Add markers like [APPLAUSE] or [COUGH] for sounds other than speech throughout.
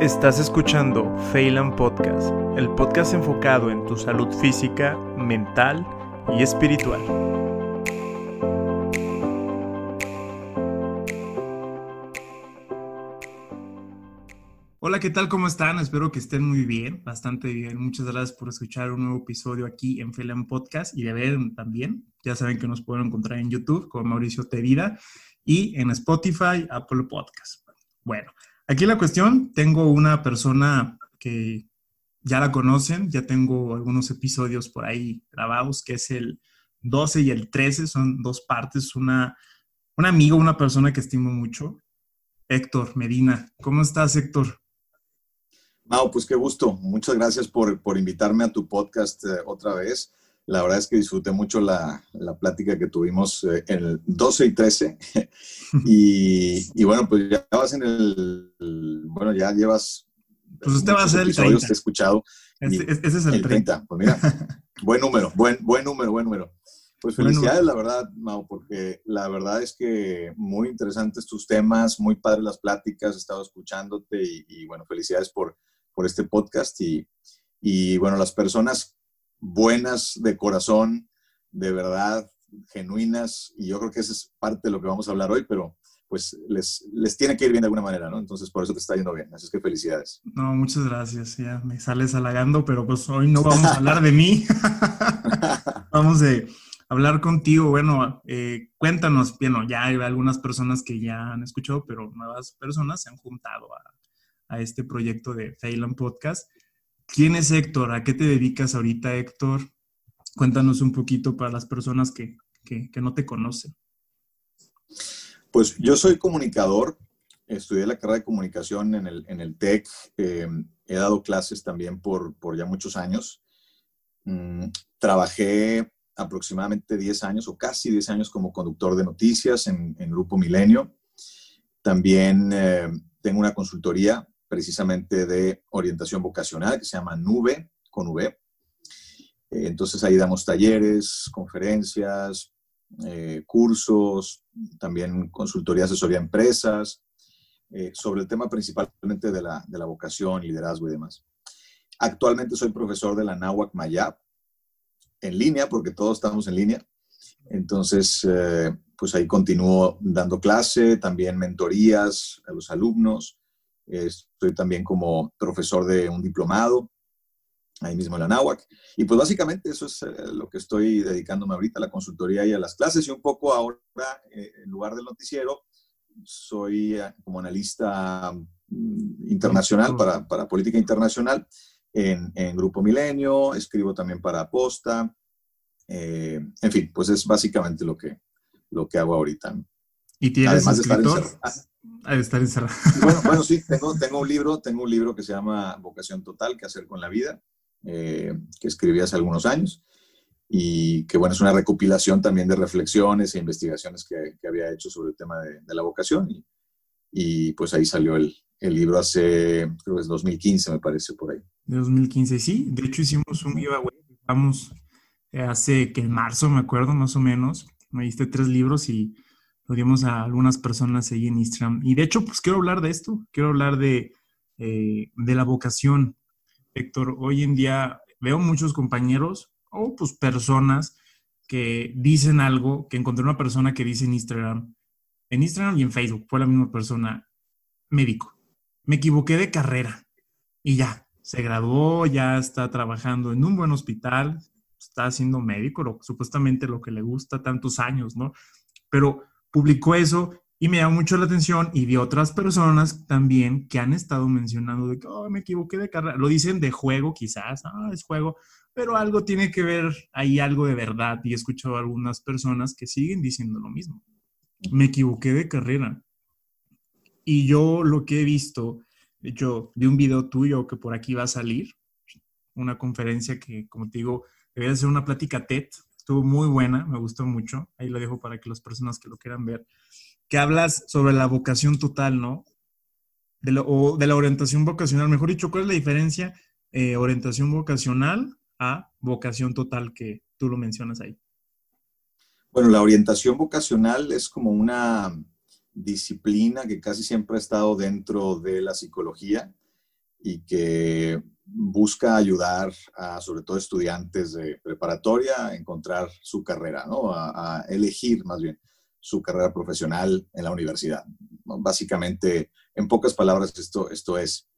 Estás escuchando Phelan Podcast, el podcast enfocado en tu salud física, mental y espiritual. Hola, ¿qué tal? ¿Cómo están? Espero que estén muy bien, bastante bien. Muchas gracias por escuchar un nuevo episodio aquí en Phelan Podcast y de ver también. Ya saben que nos pueden encontrar en YouTube con Mauricio Terida y en Spotify, Apple Podcast. Bueno, Aquí la cuestión, tengo una persona que ya la conocen, ya tengo algunos episodios por ahí grabados, que es el 12 y el 13, son dos partes, una, un amigo, una persona que estimo mucho, Héctor Medina. ¿Cómo estás, Héctor? No, pues qué gusto. Muchas gracias por, por invitarme a tu podcast eh, otra vez. La verdad es que disfruté mucho la, la plática que tuvimos en eh, el 12 y 13. [LAUGHS] y, y, bueno, pues ya vas en el, bueno, ya llevas... Pues usted va a ser el 30. Que he escuchado. ese es el, 30. Pues mira, [LAUGHS] buen número, buen, buen número, buen número. Pues felicidades, la verdad, Mau, porque la verdad es que muy interesantes tus temas, muy padres las pláticas, he estado escuchándote y, y bueno, felicidades por, por este podcast y, y bueno, las personas buenas de corazón, de verdad, genuinas, y yo creo que esa es parte de lo que vamos a hablar hoy, pero pues les, les tiene que ir bien de alguna manera, ¿no? Entonces por eso te está yendo bien, así es que felicidades. No, muchas gracias, ya me sales halagando, pero pues hoy no vamos a hablar de mí, [LAUGHS] vamos a hablar contigo, bueno, eh, cuéntanos, bueno, ya hay algunas personas que ya han escuchado, pero nuevas personas se han juntado a, a este proyecto de Phelan Podcast. ¿Quién es Héctor? ¿A qué te dedicas ahorita, Héctor? Cuéntanos un poquito para las personas que, no te conocen. Pues yo soy comunicador, estudié la carrera de comunicación en el, en el TEC, eh, he dado clases también por, por ya muchos años. Mm, trabajé aproximadamente 10 años o casi 10 años como conductor de noticias en, Grupo Milenio. También eh, tengo una consultoría precisamente de orientación vocacional que se llama Nube, con V. Eh, entonces ahí damos talleres, conferencias, eh, cursos, también consultoría, asesoría a empresas, eh, sobre el tema principalmente de la, de la, vocación, liderazgo y demás. Actualmente soy profesor de la Nahuac Mayab, en línea, porque todos estamos en línea. Entonces, pues ahí continúo dando clase, también mentorías a los alumnos, Estoy también como profesor de un diplomado, ahí mismo en la NAWAC. Y pues básicamente eso es eh, lo que estoy dedicándome ahorita a la consultoría y a las clases. Y un poco ahora, eh, en lugar del noticiero, soy eh, como analista mm, internacional para, para política internacional en, en, Grupo Milenio, escribo también para Posta. en fin, pues es básicamente lo que, lo que hago ahorita. ¿Y tienes Además escritor? De estar encerrado. Bueno, bueno, sí, [LAUGHS] tengo, tengo, un libro, tengo un libro que se llama Vocación Total, ¿qué hacer con la vida? Eh, que escribí hace algunos años y que, bueno, es una recopilación también de reflexiones e investigaciones que, que había hecho sobre el tema de, de la vocación y, y, pues ahí salió el, el, libro hace, creo que es 2015, me parece, por ahí. De 2015, sí. De hecho, hicimos un giveaway, vamos, eh, hace que en marzo, me acuerdo, más o menos, me diste tres libros y lo dimos a algunas personas ahí en Instagram. Y de hecho, pues quiero hablar de esto, quiero hablar de, eh, de la vocación. Héctor, hoy en día veo muchos compañeros o pues personas que dicen algo, que encontré una persona que dice en Instagram, en Instagram y en Facebook, fue la misma persona, médico. Me equivoqué de carrera y ya, se graduó, ya está trabajando en un buen hospital, está haciendo médico, lo, supuestamente lo que le gusta tantos años, ¿no? Pero publicó eso y me llamó mucho la atención y vi otras personas también que han estado mencionando de que me equivoqué de carrera. Lo dicen de juego quizás, ah, es juego, pero algo tiene que ver ahí, algo de verdad. Y he escuchado a algunas personas que siguen diciendo lo mismo. Me equivoqué de carrera. Y yo lo que he visto, de hecho, de un video tuyo que por aquí va a salir, una conferencia que, como te digo, debe ser una plática TED estuvo muy buena, me gustó mucho. Ahí lo dejo para que las personas que lo quieran ver. Que hablas sobre la vocación total, ¿no? De o de la orientación vocacional. Mejor dicho, ¿cuál es la diferencia eh, orientación vocacional a vocación total que tú lo mencionas ahí? Bueno, la orientación vocacional es como una disciplina que casi siempre ha estado dentro de la psicología. Y que busca ayudar a sobre todo estudiantes de preparatoria a encontrar su carrera, ¿no? a, elegir más bien su carrera profesional en la universidad. Básicamente, en pocas palabras, esto, esto es.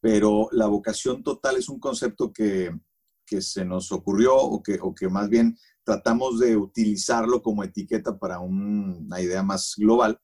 Pero la vocación total es un concepto que, que se nos ocurrió o que, o que más bien tratamos de utilizarlo como etiqueta para una idea más global.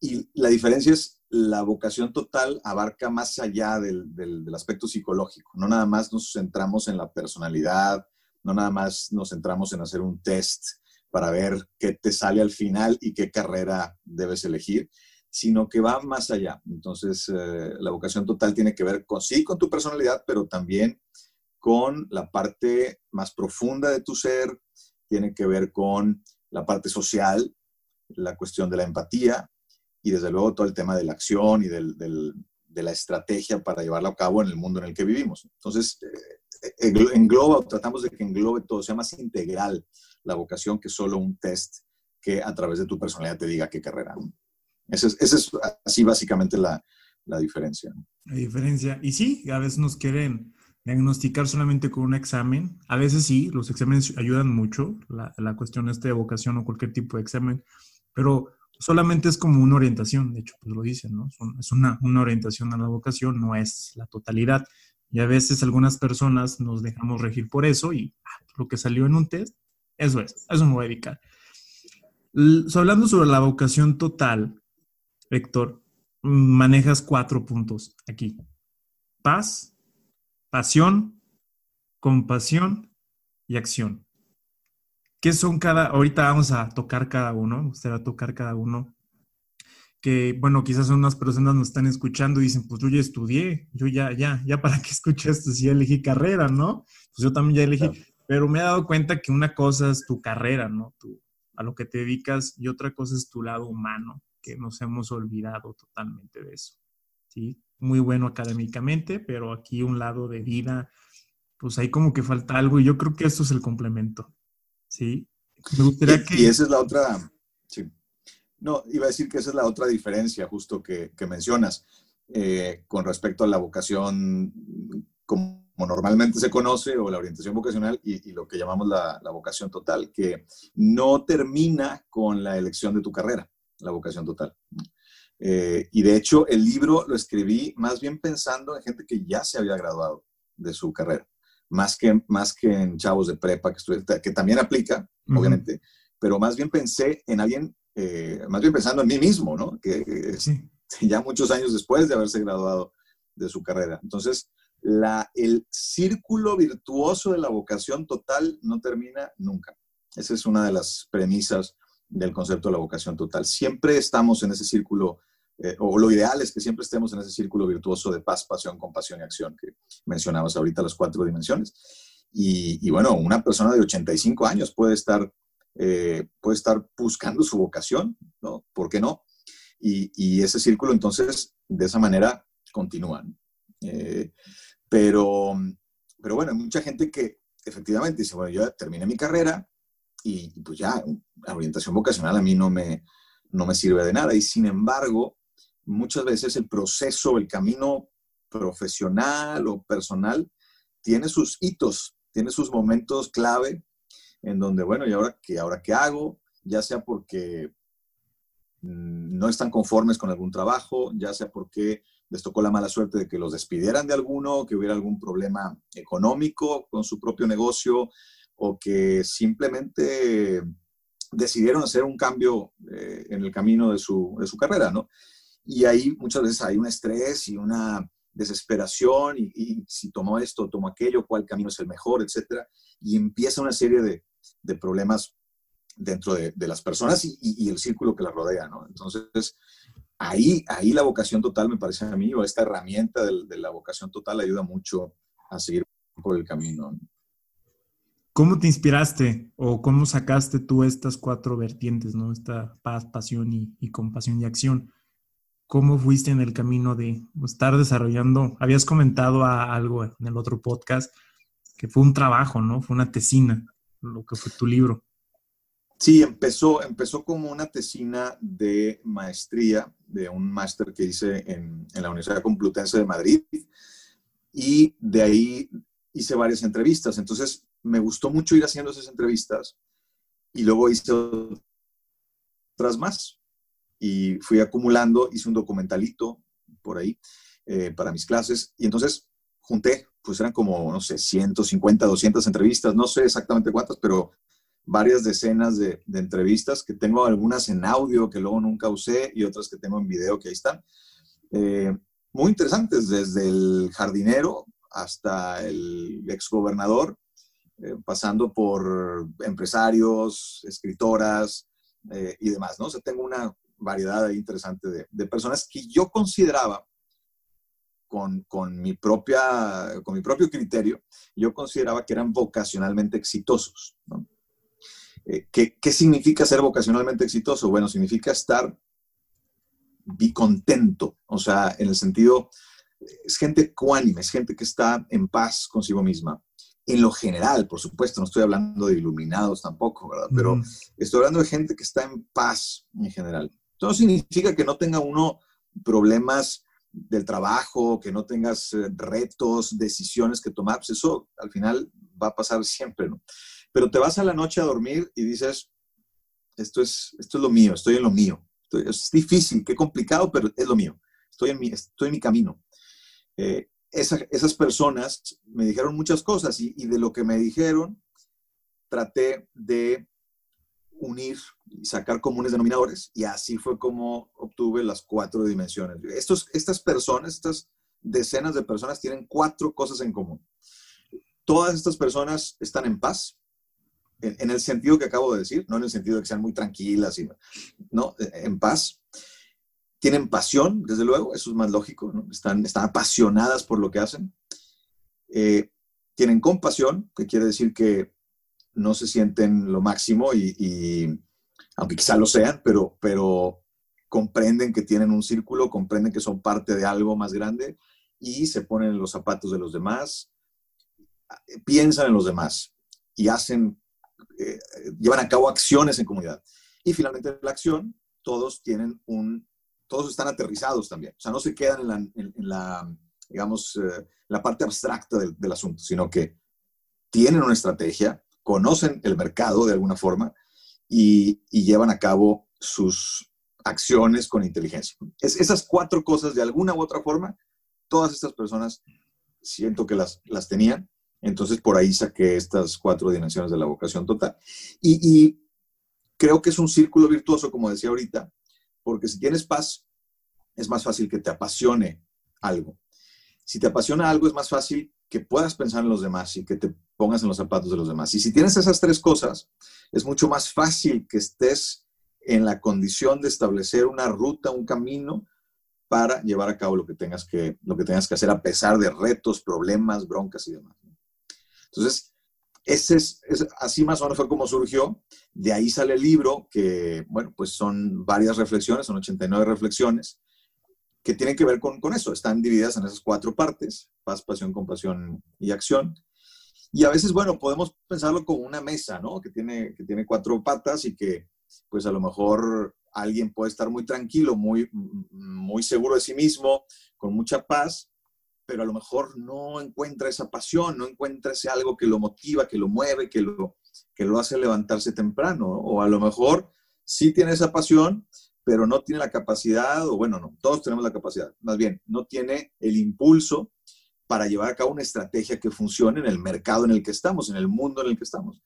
Y la diferencia es, la vocación total abarca más allá del, aspecto psicológico. No nada más nos centramos en la personalidad, no nada más nos centramos en hacer un test para ver qué te sale al final y qué carrera debes elegir, sino que va más allá. Entonces, eh, la vocación total tiene que ver con sí, con tu personalidad, pero también con la parte más profunda de tu ser, tiene que ver con la parte social, la cuestión de la empatía y desde luego todo el tema de la acción y de la estrategia para llevarlo a cabo en el mundo en el que vivimos. Entonces, eh, engloba, tratamos de que englobe todo, sea más integral la vocación que solo un test que a través de tu personalidad te diga qué carrera. Esa es, es así básicamente la, la diferencia. La diferencia. Y sí, a veces nos quieren diagnosticar solamente con un examen. A veces sí, los exámenes ayudan mucho, la, la cuestión este de vocación o cualquier tipo de examen, pero solamente es como una orientación, de hecho, pues lo dicen, ¿no? Es una, una orientación a la vocación, no es la totalidad. Y a veces algunas personas nos dejamos regir por eso y ah, lo que salió en un test, eso es, eso me voy a dedicar. hablando sobre la vocación total, Héctor, manejas cuatro puntos aquí. Paz, pasión, compasión y acción. ¿Qué son cada, ahorita vamos a tocar cada uno, usted va a tocar cada uno, que bueno, quizás unas personas nos están escuchando y dicen, pues yo ya estudié, yo ya, ya, ya para qué [LAUGHS] escuché esto si ya elegí carrera, ¿no? Pues yo también ya elegí, pero me he dado cuenta que una cosa es tu carrera, ¿no? Tu, a lo que te dedicas y otra cosa es tu lado humano, que nos hemos olvidado totalmente de eso, ¿sí? muy bueno académicamente, pero aquí un lado de vida, pues ahí como que falta algo y yo creo que esto es el complemento, ¿sí? Me gustaría que... Y esa es la otra, sí. No, iba a decir que esa es la otra diferencia justo que, mencionas eh, con respecto a la vocación como normalmente se conoce o la orientación vocacional y, lo que llamamos la, la, vocación total, que no termina con la elección de tu carrera, la vocación total. Eh, y de hecho, el libro lo escribí más bien pensando en gente que ya se había graduado de su carrera, más que, más que en chavos de prepa, que, que también aplica, obviamente, pero más bien pensé en alguien, eh, más bien pensando en mí mismo, ¿no? Que [LAUGHS] ya muchos años después de haberse graduado de su carrera. Entonces, la, el círculo virtuoso de la vocación total no termina nunca. Esa es una de las premisas del concepto de la vocación total. Siempre estamos en ese círculo, eh, o lo ideal es que siempre estemos en ese círculo virtuoso de paz, pasión, compasión y acción que mencionabas ahorita, las cuatro dimensiones. Y, bueno, una persona de 85 años puede estar, eh, puede estar buscando su vocación, ¿no? ¿Por qué no? Y, ese círculo entonces, de esa manera, continúa. Eh, pero, pero bueno, hay mucha gente que efectivamente dice, bueno, yo terminé mi carrera, y pues ya, la orientación vocacional a mí no me, no me sirve de nada. Y sin embargo, muchas veces el proceso, el camino profesional o personal tiene sus hitos, tiene sus momentos clave en donde, bueno, ¿y ahora qué, ahora qué hago? Ya sea porque mm, no están conformes con algún trabajo, ya sea porque les tocó la mala suerte de que los despidieran de alguno, que hubiera algún problema económico con su propio negocio, o que simplemente decidieron hacer un cambio eh, en el camino de su, de su, carrera, ¿no? Y ahí muchas veces hay un estrés y una desesperación y, si tomo esto, tomo aquello, cuál camino es el mejor, etcétera, y empieza una serie de, de problemas dentro de, de las personas y, el círculo que las rodea, ¿no? Entonces, ahí, ahí la vocación total, me parece a mí, o esta herramienta de, la vocación total ayuda mucho a seguir por el camino. ¿no? ¿Cómo te inspiraste o cómo sacaste tú estas cuatro vertientes, ¿no? Esta paz, pasión y, compasión y acción. ¿Cómo fuiste en el camino de estar desarrollando? Habías comentado algo en el otro podcast que fue un trabajo, ¿no? Fue una tesina, lo que fue tu libro. Sí, empezó, empezó como una tesina de maestría, de un máster que hice en, en, la Universidad Complutense de Madrid, y de ahí hice varias entrevistas. Entonces, me gustó mucho ir haciendo esas entrevistas, y luego hice otras más, y fui acumulando, hice un documentalito por ahí eh, para mis clases, y entonces junté, pues eran como, no sé, 150, 200 entrevistas, no sé exactamente cuántas, pero varias decenas de, entrevistas, que tengo algunas en audio que luego nunca usé y otras que tengo en video que ahí están. Eh, muy interesantes, desde el jardinero hasta el exgobernador, eh, pasando por empresarios, escritoras eh, y demás, ¿no? O sea, tengo una variedad interesante de, de personas que yo consideraba con, con, mi propia, con mi propio criterio, yo consideraba que eran vocacionalmente exitosos. ¿no? Eh, ¿qué, significa ser vocacionalmente exitoso? Bueno, significa estar contento, o sea, en el sentido, es gente ecuánime, es gente que está en paz consigo misma. En lo general, por supuesto, no estoy hablando de iluminados tampoco, ¿verdad? Pero estoy hablando de gente que está en paz en general. Eso no significa que no tenga uno problemas del trabajo, que no tengas eh, retos, decisiones que tomar, pues eso al final va a pasar [LAUGHS] siempre, ¿no? pero te vas a la noche a dormir y dices, esto es, esto es lo mío, estoy en lo mío. es difícil, qué complicado, pero es lo mío. Estoy en mi, estoy en mi camino. Eh, esas personas me dijeron muchas cosas y, de lo que me dijeron, traté de unir y sacar comunes denominadores y así fue como obtuve las cuatro dimensiones. Estos, estas personas, estas decenas de personas tienen cuatro cosas en común. Todas estas personas están en paz, en, el sentido que acabo de decir, no en el sentido de que sean muy tranquilas, y, ¿no? En paz. Tienen pasión, desde luego, eso es más lógico, están, están apasionadas por lo que hacen. Eh, tienen compasión, que quiere decir que no se sienten lo máximo y, aunque quizá lo sean, pero, pero comprenden que tienen un círculo, comprenden que son parte de algo más grande y se ponen en los zapatos de los demás, piensan en los demás y hacen eh, llevan a cabo acciones en comunidad. Y finalmente la acción, todos tienen un, todos están aterrizados también. O sea, no se quedan en la, digamos, eh, la parte abstracta del, asunto, sino que tienen una estrategia, conocen el mercado de alguna forma y, y llevan a cabo sus acciones con inteligencia. Es, esas cuatro cosas, de alguna u otra forma, todas estas personas siento que las, las tenían entonces, por ahí saqué estas cuatro dimensiones de la vocación total. Y, creo que es un círculo virtuoso, como decía ahorita, porque si tienes paz, es más fácil que te apasione algo. Si te apasiona algo, es más fácil que puedas pensar en los demás y que te pongas en los zapatos de los demás. Y si tienes esas tres cosas, es mucho más fácil que estés en la condición de establecer una ruta, un camino para llevar a cabo lo que tengas que, lo que, tengas que hacer a pesar de retos, problemas, broncas y demás. Entonces, ese es, así más o menos fue como surgió. De ahí sale el libro, que, bueno, pues son varias reflexiones, son 89 reflexiones, que tienen que ver con, con eso. Están divididas en esas cuatro partes, paz, pasión, compasión y acción. Y a veces, bueno, podemos pensarlo como una mesa, ¿no? Que tiene, que tiene cuatro patas y que, pues a lo mejor alguien puede estar muy tranquilo, muy, muy seguro de sí mismo, con mucha paz, pero a lo mejor no encuentra esa pasión, no encuentra ese algo que lo motiva, que lo mueve, que lo, que lo hace levantarse temprano. O a lo mejor sí tiene esa pasión, pero no tiene la capacidad, o bueno, no, todos tenemos la capacidad, más bien, no tiene el impulso para llevar a cabo una estrategia que funcione en el mercado en el que estamos, en el mundo en el que estamos.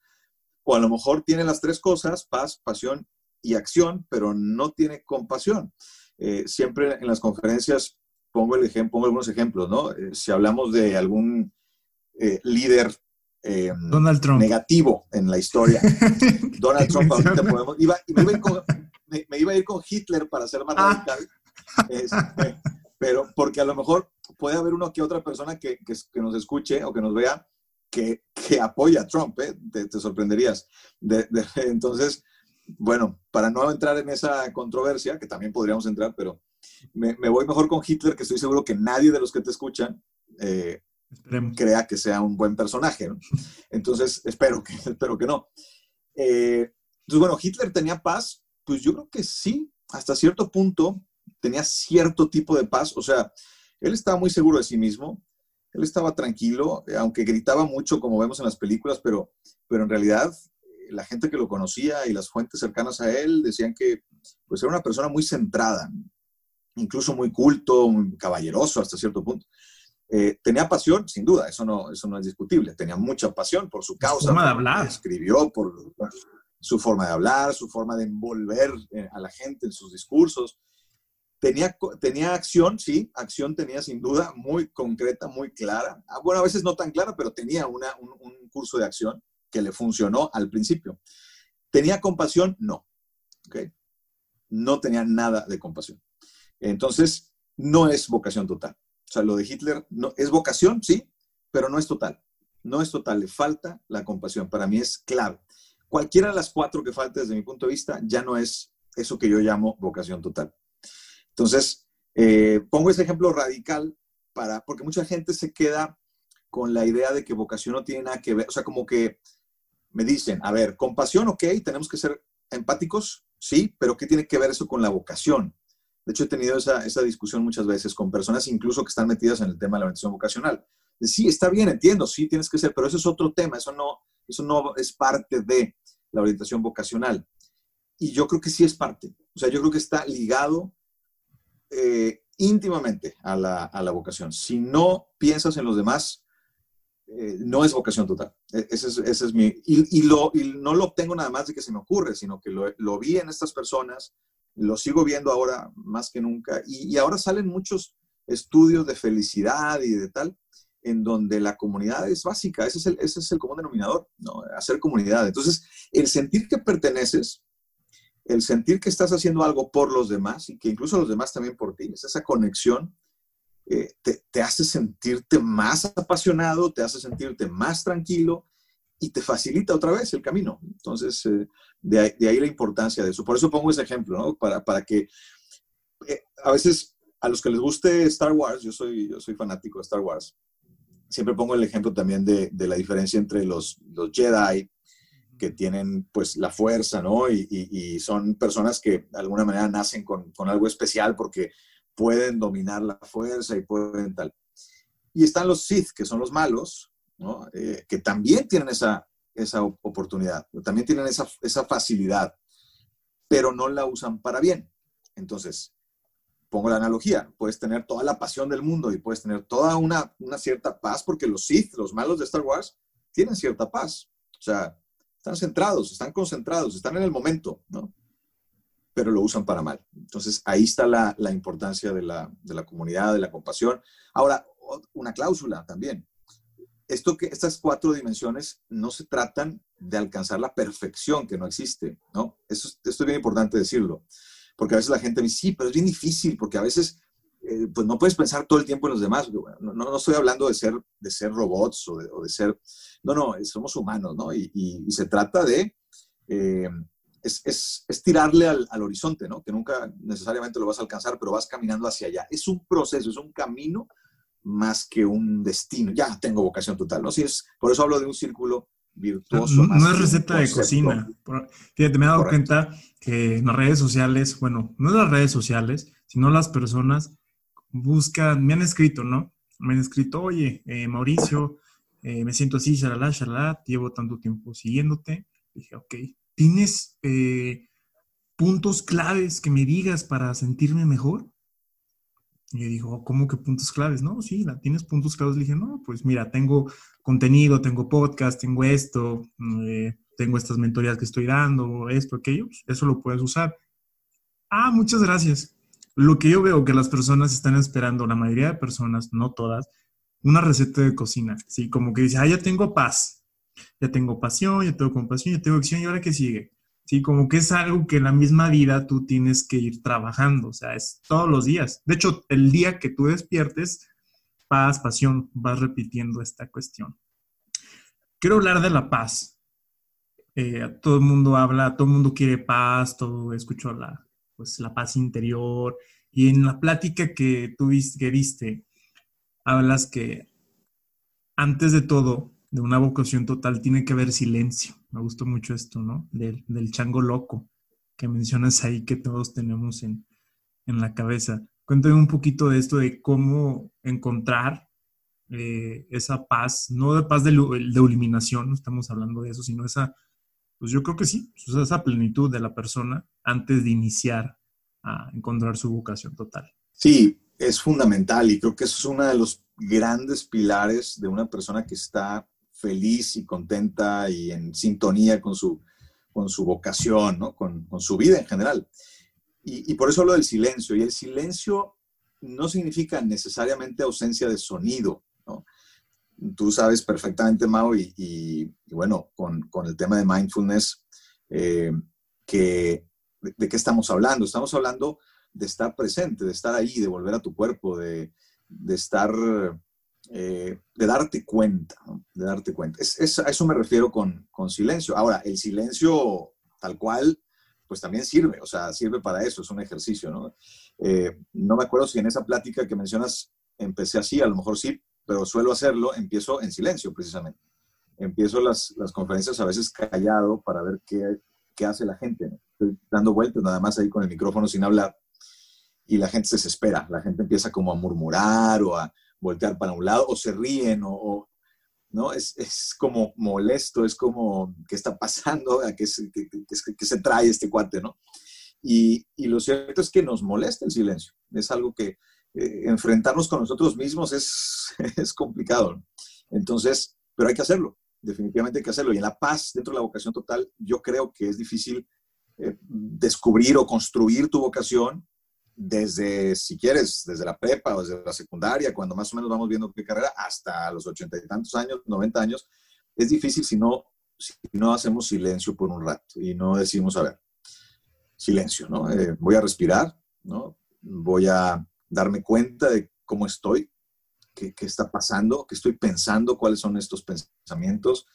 O a lo mejor tiene las tres cosas, paz, pasión y acción, pero no tiene compasión. Eh, siempre en las conferencias pongo, el ejemplo, pongo algunos ejemplos, ¿no? Eh, si hablamos de algún eh, líder eh, negativo en la historia, [LAUGHS] Donald Trump, ahorita podemos, iba, me, iba me, iba a ir con Hitler para ser más ah. radical, este, pero porque a lo mejor puede haber uno que otra persona que, que, que nos escuche o que nos vea que, que apoya a Trump, ¿eh? te, te, sorprenderías. De, de, entonces, bueno, para no entrar en esa controversia, que también podríamos entrar, pero me, voy mejor con Hitler, que estoy seguro que nadie de los que te escuchan eh, crea que sea un buen personaje. Entonces, espero que, [LAUGHS] espero que no. Eh, Entonces, bueno, Hitler tenía paz, pues yo creo que sí, hasta cierto punto tenía cierto tipo de paz, o sea, él estaba muy seguro de sí mismo, él estaba tranquilo, eh, aunque gritaba mucho como vemos en las películas, pero, pero en realidad eh, la gente que lo conocía y las fuentes cercanas a él decían que pues era una persona muy centrada, incluso muy culto, muy caballeroso hasta cierto punto. Eh, tenía pasión, sin duda, eso no, eso no es discutible. Tenía mucha pasión por su causa. Forma de hablar. Escribió por su forma de hablar, su forma de envolver a la gente en sus discursos. Tenía, tenía acción, sí, acción tenía sin duda muy concreta, muy clara. Ah, bueno, a veces no tan clara, pero tenía un, un, curso de acción que le funcionó al principio. ¿Tenía compasión? No. ¿Okay? No tenía nada de compasión. Entonces, no es vocación total. O sea, lo de Hitler no, es vocación, sí, pero no es total. No es total, le falta la compasión. Para mí es clave. Cualquiera de las cuatro que falte desde mi punto de vista ya no es eso que yo llamo vocación total. Entonces, eh, pongo ese ejemplo radical para, porque mucha gente se queda con la idea de que vocación no tiene nada que ver, o sea, como que me dicen, a ver, compasión, ok, tenemos que ser empáticos, sí, pero ¿qué tiene que ver eso con la vocación? De hecho, he tenido esa, esa discusión muchas veces con personas incluso que están metidas en el tema de la orientación vocacional. De, sí, está bien, entiendo, sí, tienes que ser, pero eso es otro tema, eso no, eso no es parte de la orientación vocacional. Y yo creo que sí es parte, o sea, yo creo que está ligado eh, íntimamente a la, a la, vocación. Si no piensas en los demás, eh, no es vocación total. E, ese es, ese es mi... Y, y, lo, y, no lo tengo nada más de que se me ocurre, sino que lo, lo, vi en estas personas, lo sigo viendo ahora más que nunca. Y ahora salen muchos estudios de felicidad y de tal, en donde la comunidad es básica. Ese es el, ese es el común denominador, ¿no? Hacer comunidad. Entonces, el sentir que perteneces el sentir que estás haciendo algo por los demás y que incluso los demás también por ti, esa conexión eh, te, hace sentirte más apasionado, te hace sentirte más tranquilo y te facilita otra vez el camino. Entonces, eh, de, ahí, la importancia de eso. Por eso pongo ese ejemplo, ¿no? Para, para que eh, a veces a los que les guste Star Wars, yo soy, yo soy fanático de Star Wars, siempre pongo el ejemplo también de, de la diferencia entre los, los Jedi que tienen pues la fuerza, ¿no? Y, son personas que de alguna manera nacen con, algo especial porque pueden dominar la fuerza y pueden tal. Y están los Sith, que son los malos, ¿no? Eh, que también tienen esa, esa oportunidad, también tienen esa, esa facilidad, pero no la usan para bien. Entonces, pongo la analogía, puedes tener toda la pasión del mundo y puedes tener toda una, una cierta paz, porque los Sith, los malos de Star Wars, tienen cierta paz. O sea, están centrados, están concentrados, están en el momento, ¿no? Pero lo usan para mal. Entonces, ahí está la, la importancia de la, de la, comunidad, de la compasión. Ahora, una cláusula también. Esto que, estas cuatro dimensiones no se tratan de alcanzar la perfección que no existe, ¿no? Eso, esto es bien importante decirlo, porque a veces la gente me dice, sí, pero es bien difícil, porque a veces eh, pues no puedes pensar todo el tiempo en los demás. No, no, estoy hablando de ser, de ser robots o de, o de ser... No, no, somos humanos, ¿no? Y, y, se trata de... Eh, es, es, es, tirarle al, al, horizonte, ¿no? Que nunca necesariamente lo vas a alcanzar, pero vas caminando hacia allá. Es un proceso, es un camino más que un destino. Ya tengo vocación total, ¿no? Sí, es, por eso hablo de un círculo virtuoso. No, no es receta de cocina. Fíjate, me he dado cuenta que en las redes sociales, bueno, no en las redes sociales, sino las personas buscan, me han escrito, ¿no? Me han escrito, oye, eh, Mauricio, eh, me siento así, shalala, shalala, llevo tanto tiempo siguiéndote. Dije, ok, ¿tienes eh, puntos claves que me digas para sentirme mejor? Y yo digo, ¿cómo que puntos claves? No, sí, ¿tienes puntos claves? Le dije, no, pues mira, tengo contenido, tengo podcast, tengo esto, tengo estas mentorías que estoy dando, esto, aquello, pues, eso lo puedes usar. Ah, muchas gracias lo que yo veo que las personas están esperando, la mayoría de personas, no todas, una receta de cocina, ¿sí? Como que dice, ah, ya tengo paz, ya tengo pasión, ya tengo compasión, ya tengo acción, ¿y ahora qué sigue? Sí, como que es algo que en la misma vida tú tienes que ir trabajando, o sea, es todos los días. De hecho, el día que tú despiertes, paz, pasión, vas repitiendo esta cuestión. Quiero hablar de la paz. Eh, todo el mundo habla, todo el mundo quiere paz, todo, escucho la, pues la paz interior. Y en la plática que tuviste, que viste, hablas que antes de todo, de una vocación total, tiene que haber silencio. Me gustó mucho esto, ¿no? Del, del chango loco que mencionas ahí que todos tenemos en, en la cabeza. Cuéntame un poquito de esto, de cómo encontrar eh, esa paz, no de paz de, de, eliminación, no estamos hablando de eso, sino esa, pues yo creo que sí, pues esa plenitud de la persona antes de iniciar a encontrar su vocación total. Sí, es fundamental y creo que eso es uno de los grandes pilares de una persona que está feliz y contenta y en sintonía con su, con su vocación, ¿no? con, con su vida en general. Y, por eso hablo del silencio. Y el silencio no significa necesariamente ausencia de sonido. ¿no? Tú sabes perfectamente, Mao, y, y, bueno, con, con, el tema de mindfulness, eh, que, de, de, qué estamos hablando? Estamos hablando de estar presente, de estar ahí, de volver a tu cuerpo, de, de estar, eh, de darte cuenta, de darte cuenta. Es, a eso me refiero con, con silencio. Ahora, el silencio tal cual, pues también sirve, o sea, sirve para eso, es un ejercicio, ¿no? Eh, no me acuerdo si en esa plática que mencionas empecé así, a lo mejor sí, pero suelo hacerlo, empiezo en silencio precisamente. Empiezo las, las conferencias a veces callado para ver qué, qué hace la gente. ¿no? Estoy dando vueltas nada más ahí con el micrófono sin hablar y la gente se desespera, la gente empieza como a murmurar o a voltear para un lado o se ríen o, o ¿no? Es, es, como molesto, es como, ¿qué está pasando? ¿A qué, se, qué, qué, qué se trae este cuate, no? Y, y, lo cierto es que nos molesta el silencio. Es algo que eh, enfrentarnos con nosotros mismos es, [LAUGHS] es complicado. ¿no? Entonces, pero hay que hacerlo, definitivamente hay que hacerlo. Y en la paz, dentro de la vocación total, yo creo que es difícil eh, descubrir o construir tu vocación desde, si quieres, desde la prepa o desde la secundaria, cuando más o menos vamos viendo qué carrera, hasta los ochenta y tantos años, noventa años, es difícil si no, si no hacemos silencio por un rato y no decimos, a ver, silencio, ¿no? Eh, voy a respirar, ¿no? Voy a darme cuenta de cómo estoy, qué, qué está pasando, qué estoy pensando, cuáles son estos pensamientos,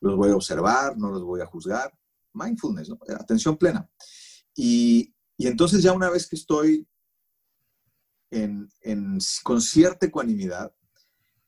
los voy a observar, no los voy a juzgar. Mindfulness, ¿no? atención plena. Y, y entonces ya una vez que estoy en, en, con cierta ecuanimidad,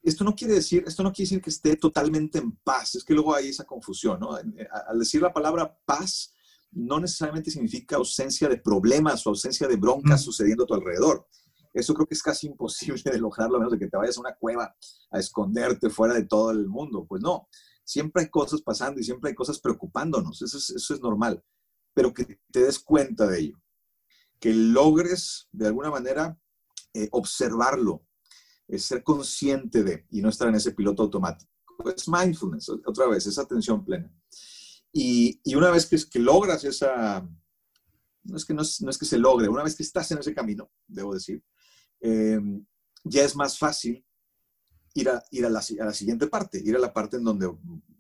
esto no quiere decir, esto no quiere decir que esté totalmente en paz, es que luego hay esa confusión, ¿no? Al decir la palabra paz, no necesariamente significa ausencia de problemas o ausencia de broncas mm. sucediendo a tu alrededor. Eso creo que es casi imposible de lograrlo, a menos de que te vayas a una cueva a esconderte fuera de todo el mundo. Pues no, siempre hay cosas pasando y siempre hay cosas preocupándonos, eso es, eso es normal, pero que te des cuenta de ello que logres de alguna manera eh, observarlo, eh, ser consciente de y no estar en ese piloto automático. Es mindfulness, otra vez, esa atención plena. Y, y una vez que, que, logras esa, no es, que no, es, es, que se logre, una vez que estás en ese camino, debo decir, eh, ya es más fácil ir, a, ir a, la, a la siguiente parte, ir a la parte en donde,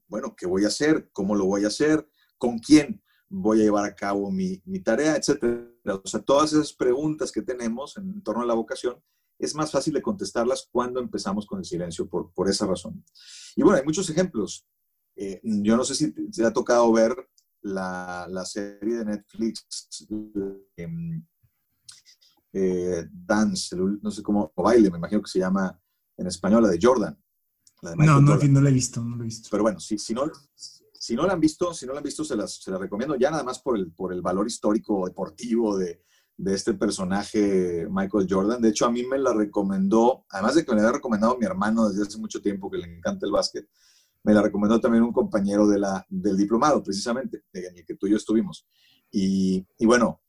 bueno, ¿qué voy a hacer? ¿Cómo lo voy a hacer? ¿Con quién? Voy a llevar a cabo mi, mi, tarea, etcétera. O sea, todas esas preguntas que tenemos en torno a la vocación, es más fácil de contestarlas cuando empezamos con el silencio por, por esa razón. Y bueno, hay muchos ejemplos. Eh, yo no sé si te ha tocado ver la, la serie de Netflix eh, eh, Dance, no sé cómo, o baile, me imagino que se llama en español, la de Jordan. La de no, no, no la he visto, no la he visto. Pero bueno, si, si no, si no la han visto, si no la han visto, se las, se las recomiendo ya nada más por el, por el valor histórico deportivo de, de, este personaje Michael Jordan. De hecho, a mí me la recomendó, además de que me la había recomendado mi hermano desde hace mucho tiempo que le encanta el básquet, me la recomendó también un compañero de la, del diplomado, precisamente, en el que tú y yo estuvimos. Y, y bueno,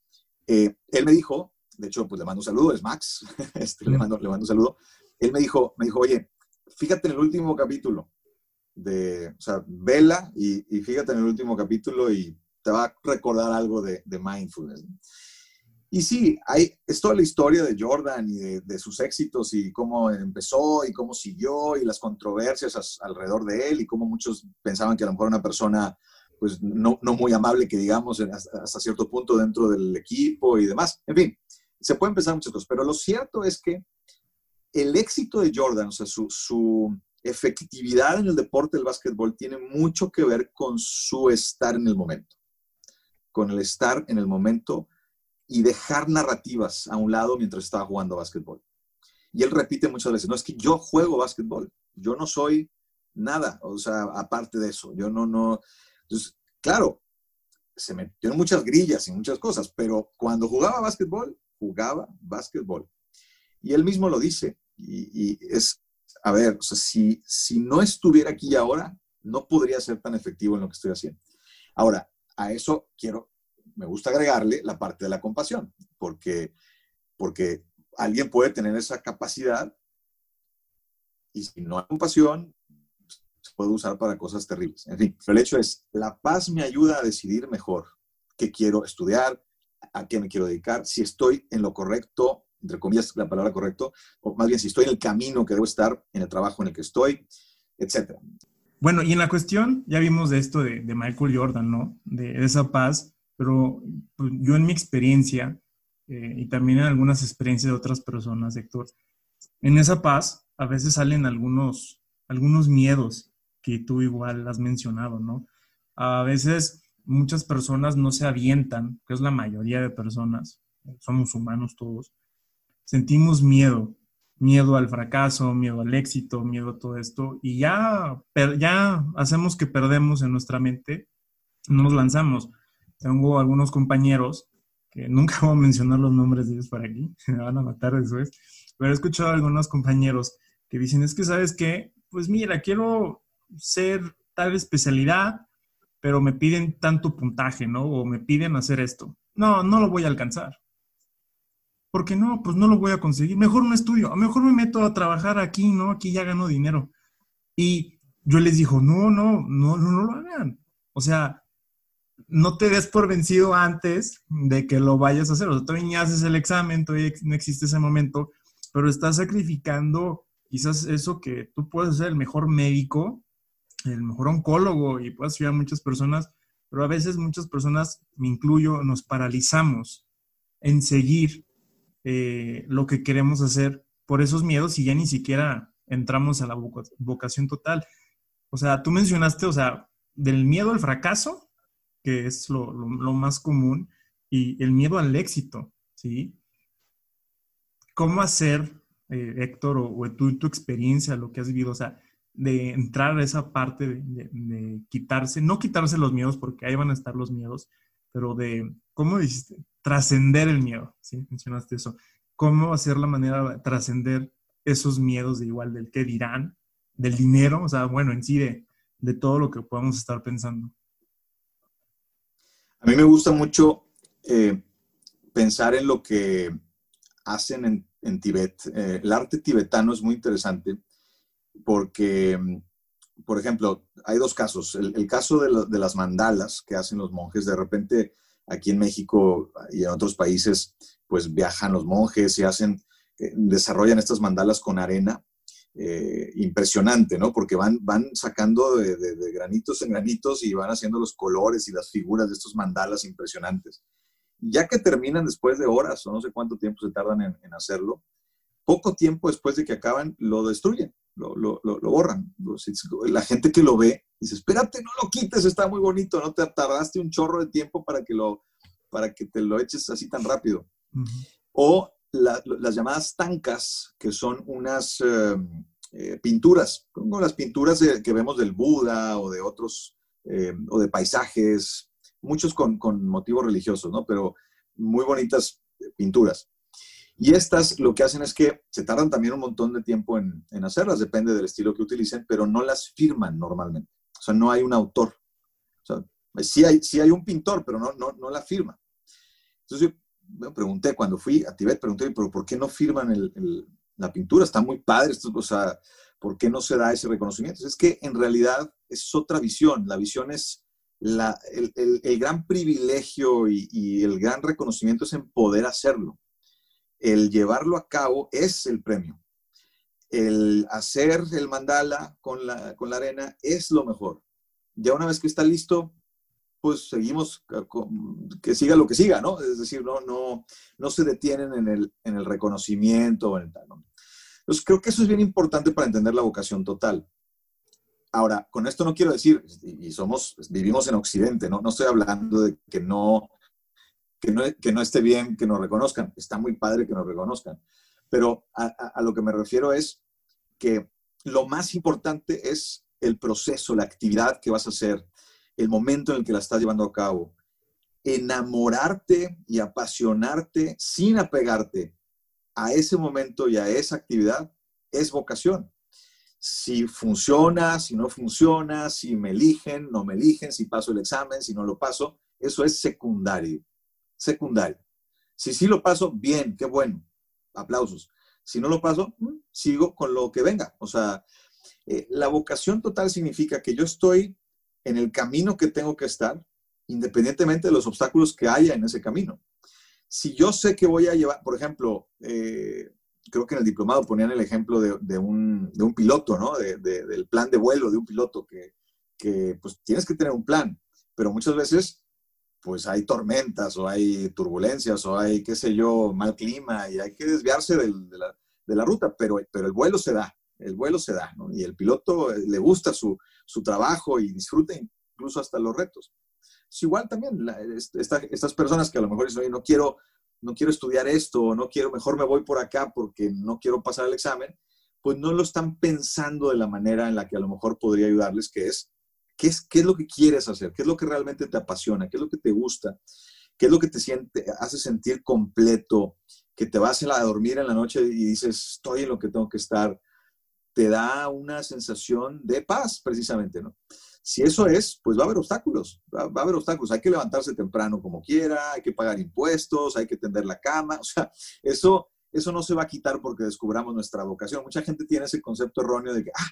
eh, él me dijo, de hecho, pues le mando un saludo, es Max, [LAUGHS] este, le, mando, le mando un saludo. Él me dijo, me dijo, oye, fíjate en el último capítulo, de, o sea, vela y, y, fíjate en el último capítulo y te va a recordar algo de, de mindfulness. Y sí, hay, es toda la historia de Jordan y de, sus éxitos y cómo empezó y cómo siguió y las controversias as, alrededor de él y cómo muchos pensaban que a lo mejor una persona pues no, no muy amable que digamos hasta, cierto punto dentro del equipo y demás. En fin, se pueden pensar muchas cosas, pero lo cierto es que el éxito de Jordan, o sea, su efectividad en el deporte del básquetbol tiene mucho que ver con su estar en el momento, con el estar en el momento y dejar narrativas a un lado mientras estaba jugando básquetbol. Y él repite muchas veces, no es que yo juego básquetbol, yo no soy nada, o sea, aparte de eso, yo no, no, Entonces, claro, se metió en muchas grillas y muchas cosas, pero cuando jugaba básquetbol, jugaba básquetbol. Y él mismo lo dice, y, es, a ver, o sea, si, si no estuviera aquí ahora, no podría ser tan efectivo en lo que estoy haciendo. Ahora, a eso quiero, me gusta agregarle la parte de la compasión, porque, porque alguien puede tener esa capacidad y si no hay compasión, se puede usar para cosas terribles. En fin, el hecho es, la paz me ayuda a decidir mejor qué quiero estudiar, a qué me quiero dedicar, si estoy en lo correcto, entre comillas la palabra correcto, o más bien si estoy en el camino que debo estar, en el trabajo en el que estoy, etc. Bueno, y en la cuestión, ya vimos de esto de, Michael Jordan, ¿no? De, esa paz, pero pues, yo en mi experiencia, eh, y también en algunas experiencias de otras personas, Héctor, en esa paz a veces salen algunos, algunos miedos que tú igual has mencionado, ¿no? A veces muchas personas no se avientan, que es la mayoría de personas, somos humanos todos, sentimos miedo, miedo al fracaso, miedo al éxito, miedo a todo esto, y ya, ya hacemos que perdemos en nuestra mente, no nos lanzamos. Tengo algunos compañeros, que [LAUGHS] nunca voy a mencionar los nombres de ellos para aquí, [LAUGHS] me van a matar después, pero he escuchado a algunos compañeros que dicen, es que, ¿sabes qué? Pues mira, quiero ser tal especialidad, pero me piden tanto puntaje, ¿no? O me piden hacer esto. No, no lo voy a alcanzar. ¿Por qué no? Pues no lo voy a conseguir. Mejor un estudio. A mejor me meto a trabajar aquí, ¿no? Aquí ya gano dinero. Y yo les digo, no, no, no, no, no lo hagan. O sea, no te des por vencido antes de que lo vayas a hacer. O sea, todavía ni haces el examen, todavía no existe ese momento, pero estás sacrificando quizás eso que tú puedes ser el mejor médico, el mejor oncólogo y puedes ayudar a muchas personas, pero a veces muchas personas, me incluyo, nos paralizamos en seguir eh, lo que queremos hacer por esos miedos y ya ni siquiera entramos a la vocación total. O sea, tú mencionaste, o sea, del miedo al fracaso, que es lo, más común, y el miedo al éxito, ¿sí? ¿Cómo hacer, eh, Héctor, o, o tu experiencia, lo que has vivido, o sea, de entrar a esa parte de, de, quitarse, no quitarse los miedos, porque ahí van a estar los miedos, pero de, ¿cómo dijiste? Trascender el miedo, ¿sí? Mencionaste eso. ¿Cómo hacer la manera de trascender esos miedos de igual del qué dirán, del dinero, o sea, bueno, en sí de, de todo lo que podamos estar pensando? A mí me gusta mucho eh, pensar en lo que hacen en, en Tibet. Eh, el arte tibetano es muy interesante porque, por ejemplo, hay dos casos. El, caso de, de, las mandalas que hacen los monjes, de repente aquí en México y en otros países, pues viajan los monjes y hacen, eh, desarrollan estas mandalas con arena. Eh, impresionante, ¿no? Porque van, van sacando de, granitos en granitos y van haciendo los colores y las figuras de estos mandalas impresionantes. Ya que terminan después de horas o no sé cuánto tiempo se tardan en hacerlo, poco tiempo después de que acaban, lo destruyen, lo, lo, lo, borran. La gente que lo ve dice, espérate, no lo quites, está muy bonito, no te tardaste un chorro de tiempo para que, lo, para que te lo eches así tan rápido. O las llamadas tancas, que son unas eh, eh, pinturas, como las pinturas que vemos del Buda o de otros, eh, o de paisajes, muchos con, con motivos religiosos, ¿no? Pero muy bonitas pinturas. Y estas lo que hacen es que se tardan también un montón de tiempo en, hacerlas, depende del estilo que utilicen, pero no las firman normalmente. O sea, no hay un autor. O sea, sí hay, sí hay un pintor, pero no, no, no la firma. Entonces yo me pregunté, cuando fui a Tibet, pregunté, pero ¿por qué no firman la pintura? Está muy padre, esto, o sea, ¿por qué no se da ese reconocimiento? Es que en realidad es otra visión. La visión es la, el, gran privilegio y, y el gran reconocimiento es en poder hacerlo el llevarlo a cabo es el premio. El hacer el mandala con la, con la arena es lo mejor. Ya una vez que está listo, pues seguimos, que siga lo que siga, ¿no? Es decir, no, no, no se detienen en el, en el reconocimiento o en el tal. Entonces, creo que eso es bien importante para entender la vocación total. Ahora, con esto no quiero decir, y somos, vivimos en Occidente, ¿no? No estoy hablando de que no que no, esté bien que nos reconozcan. Está muy padre que nos reconozcan. Pero a, lo que me refiero es que lo más importante es el proceso, la actividad que vas a hacer, el momento en el que la estás llevando a cabo. Enamorarte y apasionarte sin apegarte a ese momento y a esa actividad es vocación. Si funciona, si no funciona, si me eligen, no me eligen, si paso el examen, si no lo paso, eso es secundario. Secundario. Si sí lo paso, bien, qué bueno. Aplausos. Si no lo paso, mm, sigo con lo que venga. O sea, eh, la vocación total significa que yo estoy en el camino que tengo que estar, independientemente de los obstáculos que haya en ese camino. Si yo sé que voy a llevar, por ejemplo, eh, creo que en el diplomado ponían el ejemplo de, un, piloto, ¿no? del plan de vuelo de un piloto, que, que, pues tienes que tener un plan, pero muchas veces pues hay tormentas o hay turbulencias o hay, qué sé yo, mal clima y hay que desviarse de, la, ruta, pero, pero el vuelo se da, el vuelo se da. Y el piloto eh, le gusta su, trabajo y disfruta incluso hasta los retos. Es igual también estas personas que a lo mejor dicen, no quiero, no quiero estudiar esto, o no quiero, mejor me voy por acá porque no quiero pasar el examen, pues no lo están pensando de la manera en la que a lo mejor podría ayudarles, que es ¿Qué es, ¿Qué es lo que quieres hacer? ¿Qué es lo que realmente te apasiona? ¿Qué es lo que te gusta? ¿Qué es lo que te siente, hace sentir completo? Que te vas a dormir en la noche y dices, estoy en lo que tengo que estar. Te da una sensación de paz, precisamente, ¿no? Si eso es, pues va a haber obstáculos, va, a haber obstáculos. Hay que levantarse temprano como quiera, hay que pagar impuestos, hay que tender la cama. [LAUGHS] O sea, eso, eso no se va a quitar porque descubramos nuestra vocación. Mucha gente tiene ese concepto erróneo de que, ah,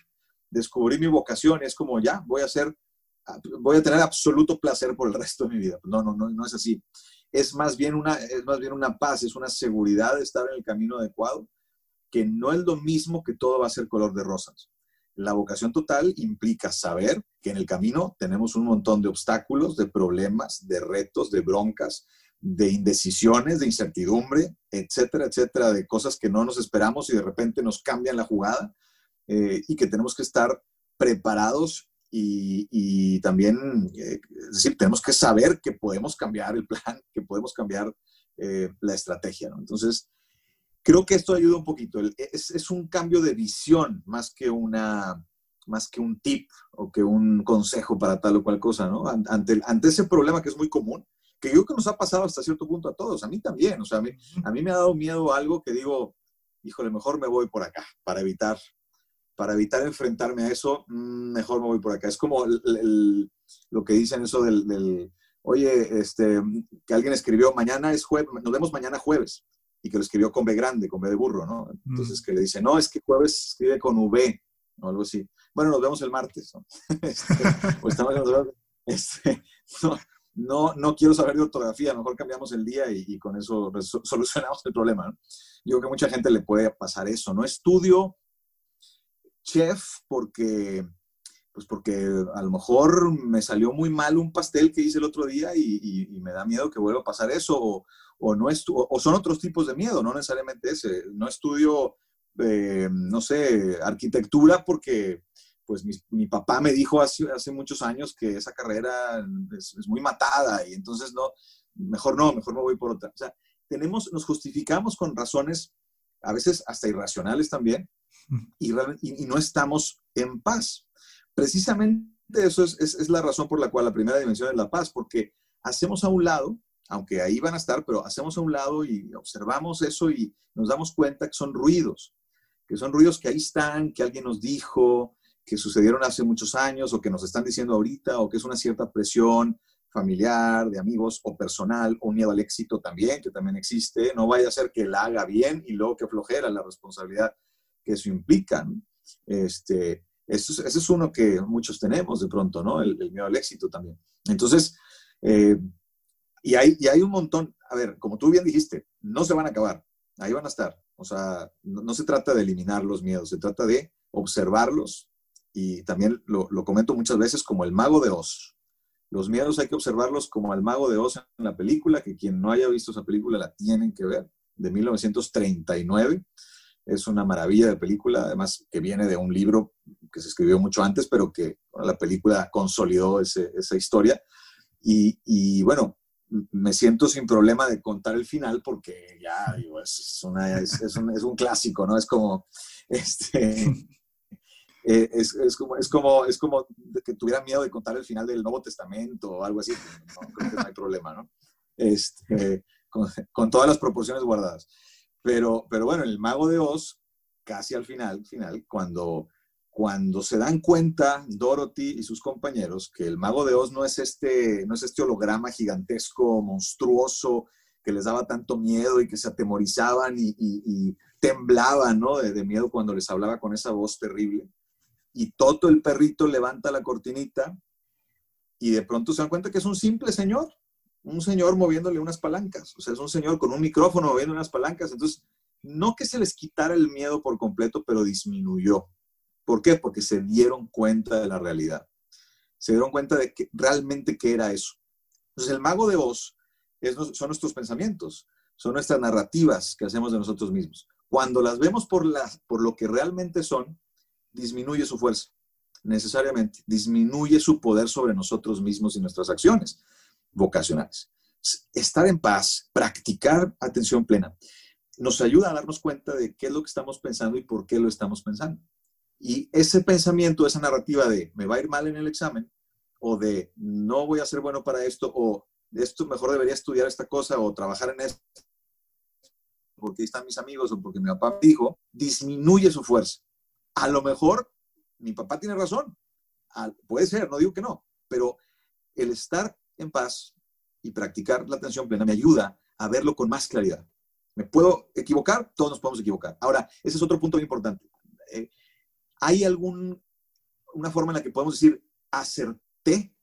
descubrí mi vocación, es como ya, voy a hacer, voy a tener absoluto placer por el resto de mi vida. No, no, no, no es así. Es más bien una, es más bien una paz, es una seguridad de estar en el camino adecuado, que no es lo mismo que todo va a ser color de rosas. La vocación total implica saber que en el camino tenemos un montón de obstáculos, de problemas, de retos, de broncas, de indecisiones, de incertidumbre, etcétera, etcétera, de cosas que no nos esperamos y de repente nos cambian la jugada eh, y que tenemos que estar preparados y, también, eh, es decir, tenemos que saber que podemos cambiar el plan, [LAUGHS] que podemos cambiar eh, la estrategia. ¿no? Entonces, creo que esto ayuda un poquito. Es, es, un cambio de visión más que, una, más que un tip o que un consejo para tal o cual cosa, ¿no? Ante, ante ese problema que es muy común, que yo creo que nos ha pasado hasta cierto punto a todos, a mí también, o sea, a mí, a mí me ha dado miedo algo que digo, híjole, mejor me voy por acá para evitar para evitar enfrentarme a eso, mm, mejor me voy por acá. Es como lo que dicen eso del, oye, este, que alguien escribió, mañana es jueves, nos vemos mañana jueves, y que lo escribió con B grande, con B de burro, ¿no? Entonces mm. que le dice, no, es que jueves escribe con V, o algo así. Bueno, nos vemos el martes, ¿no? [LAUGHS] Este, este, no, no, quiero saber de ortografía, mejor cambiamos el día y, con eso solucionamos el problema, ¿no? Yo creo que a mucha gente le puede pasar eso, ¿no? Estudio chef porque, pues porque a lo mejor me salió muy mal un pastel que hice el otro día y, me da miedo que vuelva a pasar eso, o, o no o son otros tipos de miedo, no necesariamente ese. No estudio, eh, no sé, arquitectura porque pues mi, papá me dijo hace, hace, muchos años que esa carrera es, es, muy matada y entonces no, mejor no, mejor me voy por otra. O sea, tenemos, nos justificamos con razones a veces hasta irracionales también, y, no estamos en paz. Precisamente eso es, la razón por la cual la primera dimensión es la paz, porque hacemos a un lado, aunque ahí van a estar, pero hacemos a un lado y observamos eso y nos damos cuenta que son ruidos, que son ruidos que ahí están, que alguien nos dijo, que sucedieron hace muchos años o que nos están diciendo ahorita, o que es una cierta presión familiar, de amigos o personal, o miedo al éxito también, que también existe. No vaya a ser que la haga bien y luego que flojera la responsabilidad que eso implica. Este, ese es uno que muchos tenemos de pronto, ¿no? El, miedo al éxito también. Entonces, eh, y, hay, y hay un montón, a ver, como tú bien dijiste, no se van a acabar, ahí van a estar. O sea, no, se trata de eliminar los miedos, se trata de observarlos y también lo, lo, comento muchas veces como el mago de Oz. Los miedos hay que observarlos como el mago de Oz en la película, que quien no haya visto esa película la tienen que ver, de 1939. Es una maravilla de película, además que viene de un libro que se escribió mucho antes, pero que la película consolidó esa historia. Y, bueno, me siento sin problema de contar el final porque ya es, un, clásico, ¿no? Es como, este, [LAUGHS] Eh, es, es, como, es, como, es como que tuviera miedo de contar el final del Nuevo Testamento o algo así. No, creo que no hay problema, ¿no? Este, con, con, todas las proporciones guardadas. Pero, pero bueno, el mago de Oz, casi al final, final cuando, cuando se dan cuenta Dorothy y sus compañeros que el mago de Oz no es este, no es este holograma gigantesco, monstruoso, que les daba tanto miedo y que se atemorizaban y, y, temblaban ¿no? de, de, miedo cuando les hablaba con esa voz terrible. Y Toto el perrito levanta la cortinita y de pronto se dan cuenta que es un simple señor, un señor moviéndole unas palancas, o sea, es un señor con un micrófono moviendo unas palancas. Entonces, no que se les quitara el miedo por completo, pero disminuyó. ¿Por qué? Porque se dieron cuenta de la realidad. Se dieron cuenta de que realmente qué era eso. Entonces, el mago de Oz son nuestros pensamientos, son nuestras narrativas que hacemos de nosotros mismos. Cuando las vemos por, las, por lo que realmente son, disminuye su fuerza, necesariamente. Disminuye su poder sobre nosotros mismos y nuestras acciones vocacionales. Estar en paz, practicar atención plena, nos ayuda a darnos cuenta de qué es lo que estamos pensando y por qué lo estamos pensando. Y ese pensamiento, esa narrativa de me va a ir mal en el examen, o de no voy a ser bueno para esto, o esto mejor debería estudiar esta cosa o trabajar en esto, porque ahí están mis amigos o porque mi papá dijo, disminuye su fuerza. A lo mejor mi papá tiene razón, puede ser, no digo que no, pero el estar en paz y practicar la atención plena me ayuda a verlo con más claridad. ¿Me puedo equivocar? Todos nos podemos equivocar. Ahora, ese es otro punto muy importante. Eh, ¿Hay alguna forma en la que podemos decir acerté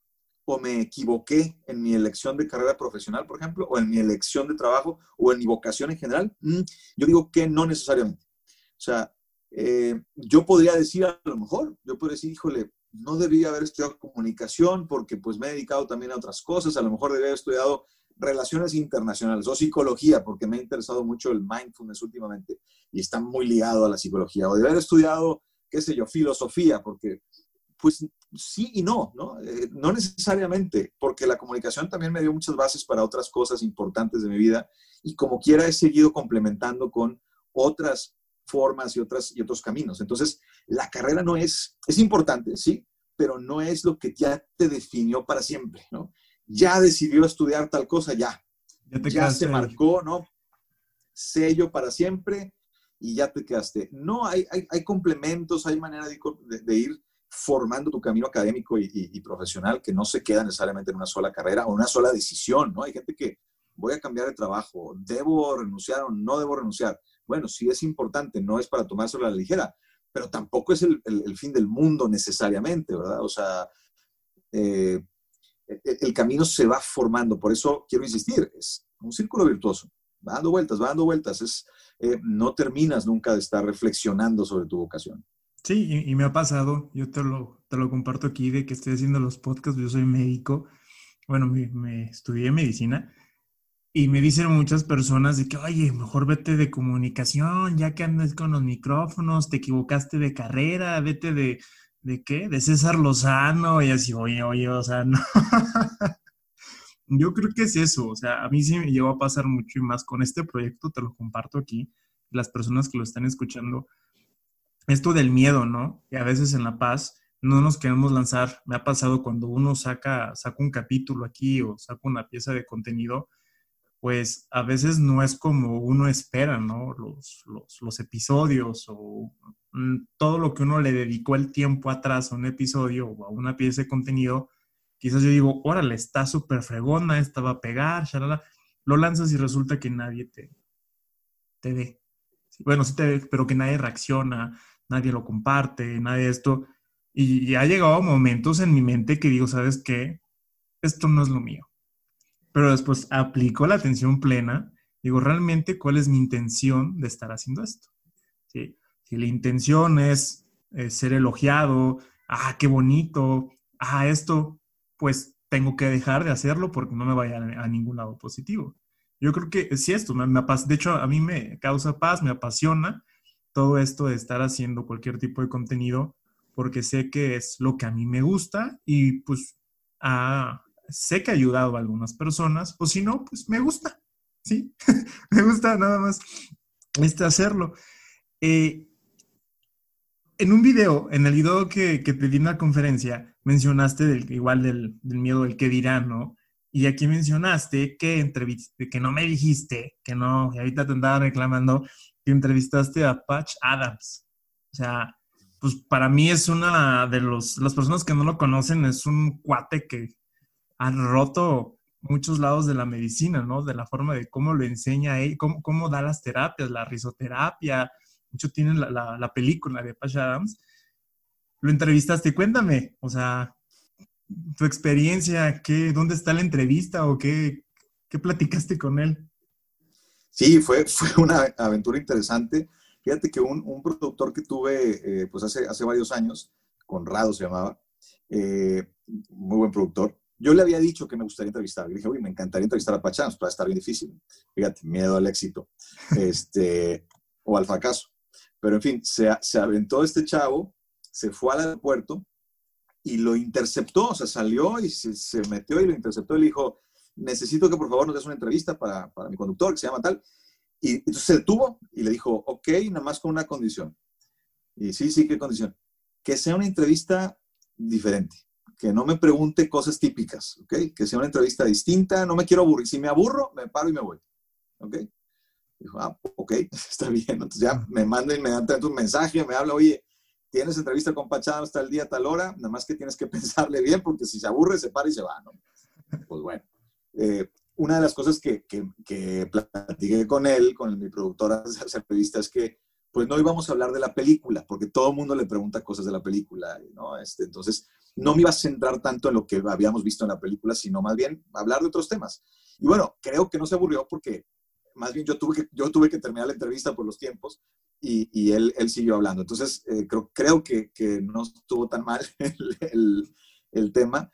o me equivoqué en mi elección de carrera profesional, por ejemplo, o en mi elección de trabajo, o en mi vocación en general? Mm, yo digo que no necesariamente. O sea, eh, yo podría decir a lo mejor, yo podría decir, híjole, no debía haber estudiado comunicación porque pues me he dedicado también a otras cosas, a lo mejor debía haber estudiado relaciones internacionales o psicología porque me ha interesado mucho el mindfulness últimamente y está muy ligado a la psicología, o debía haber estudiado, qué sé yo, filosofía porque pues sí y no, ¿no? Eh, no necesariamente, porque la comunicación también me dio muchas bases para otras cosas importantes de mi vida y como quiera he seguido complementando con otras formas y, otras, y otros caminos. Entonces, la carrera no es, es importante, sí, pero no es lo que ya te definió para siempre, ¿no? Ya decidió estudiar tal cosa, ya. Ya, se marcó, ¿no? Sello para siempre y ya te quedaste. No, hay, hay, complementos, hay manera de ir formando tu camino académico y, profesional que no se queda necesariamente en una sola carrera o una sola decisión, ¿no? Hay gente que voy a cambiar de trabajo, debo renunciar o no debo renunciar. Bueno, sí es importante, no es para tomárselo a la ligera, pero tampoco es el, fin del mundo necesariamente, ¿verdad? O sea, eh, el, camino se va formando, por eso quiero insistir, es un círculo virtuoso, va dando vueltas, va dando vueltas, es, eh, no terminas nunca de estar reflexionando sobre tu vocación. Sí, y, me ha pasado, yo te lo, te lo comparto aquí, de que estoy haciendo los podcasts, yo soy médico, bueno, me, estudié medicina y me dicen muchas personas de que, oye, mejor vete de comunicación, ya que andes con los micrófonos, te equivocaste de carrera, vete de, ¿de qué? De César Lozano, y así, oye, oye, o sea, no. [LAUGHS] Yo creo que es eso, o sea, a mí sí me llegó a pasar mucho y más con este proyecto, te lo comparto aquí, las personas que lo están escuchando, esto del miedo, ¿no? Y a veces en La Paz no nos queremos lanzar. Me ha pasado cuando uno saca, saca un capítulo aquí o saca una pieza de contenido, pues a veces no es como uno espera, ¿no? Los, los, episodios o mm, todo lo que uno le dedicó el tiempo atrás a un episodio o a una pieza de contenido, quizás yo digo, órale, está súper fregona, esta va a pegar, shalala. Lo lanzas y resulta que nadie te, te ve. Bueno, sí te ve, pero que nadie reacciona, nadie lo comparte, nadie esto. Y, ha llegado momentos en mi mente que digo, ¿sabes qué? Esto no es lo mío. Pero después aplico la atención plena, digo, ¿realmente cuál es mi intención de estar haciendo esto? Si la intención es ser elogiado, ah, qué bonito, ah, esto, pues tengo que dejar de hacerlo porque no me vaya a, ningún lado positivo. Yo creo que sí, esto me, me, de hecho a mí me causa paz, me apasiona todo esto de estar haciendo cualquier tipo de contenido porque sé que es lo que a mí me gusta y pues sé que ha ayudado a algunas personas o si no, pues me gusta, ¿sí? [LAUGHS] me gusta nada más este hacerlo. Eh, en un video, en el video que, que te di en la conferencia, mencionaste del, igual del, miedo del que dirán, ¿no? Y aquí mencionaste que, que no me dijiste, que no, y ahorita te andaba reclamando, que entrevistaste a Patch Adams. O sea, pues para mí es una de los, las personas que no lo conocen, es un cuate que ha roto muchos lados de la medicina, ¿no? De la forma de cómo lo enseña él, cómo, cómo da las terapias, la risoterapia. Mucho tiene la, la, película de Patch Adams. Lo entrevistaste, cuéntame, o sea, tu experiencia, ¿qué, ¿dónde está la entrevista o qué, qué platicaste con él? Sí, fue, fue una aventura interesante. Fíjate que un, un productor que tuve eh, pues hace, hace varios años, Conrado se llamaba, eh, muy buen productor, yo le había dicho que me gustaría entrevistar. Le dije, uy, me encantaría entrevistar a Pachans, va a estar bien difícil. Fíjate, miedo al éxito [LAUGHS] este, o al fracaso. Pero en fin, se, se aventó este chavo, se fue al aeropuerto y lo interceptó, o sea, salió y se, se metió y lo interceptó y le dijo, necesito que por favor nos des una entrevista para, para mi conductor, que se llama tal. Y entonces se detuvo y le dijo, ok, nada más con una condición. Y sí, sí, ¿qué condición? Que sea una entrevista diferente, que no me pregunte cosas típicas, ¿ok? Que sea una entrevista distinta, no me quiero aburrir. Si me aburro, me paro y me voy, ¿ok? Dijo, ah, ok, [LAUGHS] está bien. Entonces ya me manda inmediatamente un mensaje, me habla, oye, tienes entrevista con Pachado hasta el día, tal hora, nada más que tienes que [LAUGHS] pensarle bien, porque si se aburre, se para y se va, ¿no? Pues bueno. Eh, una de las cosas que, que, que, platiqué con él, con mi productora de [LAUGHS] entrevista, es que pues no íbamos a hablar de la película, porque todo el mundo le pregunta cosas de la película, ¿no? Este, entonces, no me iba a centrar tanto en lo que habíamos visto en la película, sino más bien hablar de otros temas. Y bueno, creo que no se aburrió porque más bien yo tuve que, yo tuve que terminar la entrevista por los tiempos y, y él, siguió hablando. Entonces, eh, creo, creo que, que, no estuvo tan mal [LAUGHS] el, el, tema,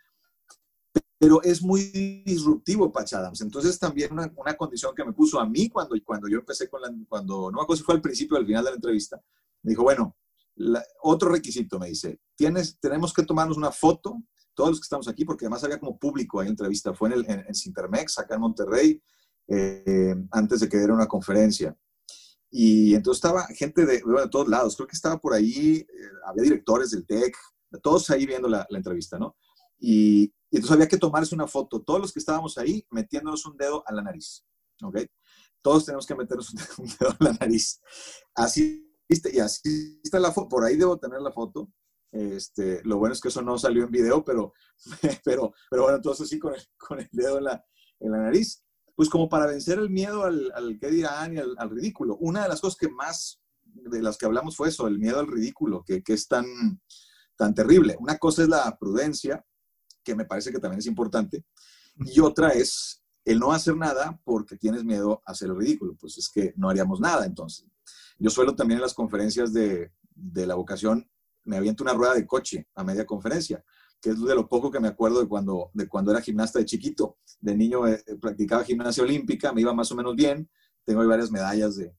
pero es muy disruptivo Patch Adams. Entonces, también una, una, condición que me puso a mí cuando, cuando yo empecé con la, cuando, no me acuerdo si fue al principio o al final de la entrevista, me dijo, bueno, la, otro requisito me dice, tienes, tenemos que tomarnos una foto, todos los que estamos aquí, porque además había como público ahí en la entrevista, fue en, el, en, en Cintermex, acá en Monterrey, eh, antes de que diera una conferencia. Y entonces estaba gente de, de todos lados, creo que estaba por ahí, eh, había directores del TEC, todos ahí viendo la, la entrevista, ¿no? Y, y, entonces había que tomarse una foto, todos los que estábamos ahí, metiéndonos un dedo a la nariz, ¿ok? Todos tenemos que meternos un dedo [LAUGHS] a la nariz. Así, y así está la foto, por ahí debo tener la foto. Este, lo bueno es que eso no salió en video, pero, [LAUGHS] pero, pero bueno, entonces sí con el, con el dedo en la, en la nariz pues como para vencer el miedo al, al qué dirán y al, al, ridículo. Una de las cosas que más, de las que hablamos fue eso, el miedo al ridículo, que, que, es tan, tan terrible. Una cosa es la prudencia, que me parece que también es importante, y otra es el no hacer nada porque tienes miedo a hacer el ridículo. Pues es que no haríamos nada entonces. Yo suelo también en las conferencias de, de la vocación, me aviento una rueda de coche a media conferencia que es de lo poco que me acuerdo de cuando, de cuando era gimnasta de chiquito. De niño eh, practicaba gimnasia olímpica, me iba más o menos bien. Tengo ahí varias medallas de,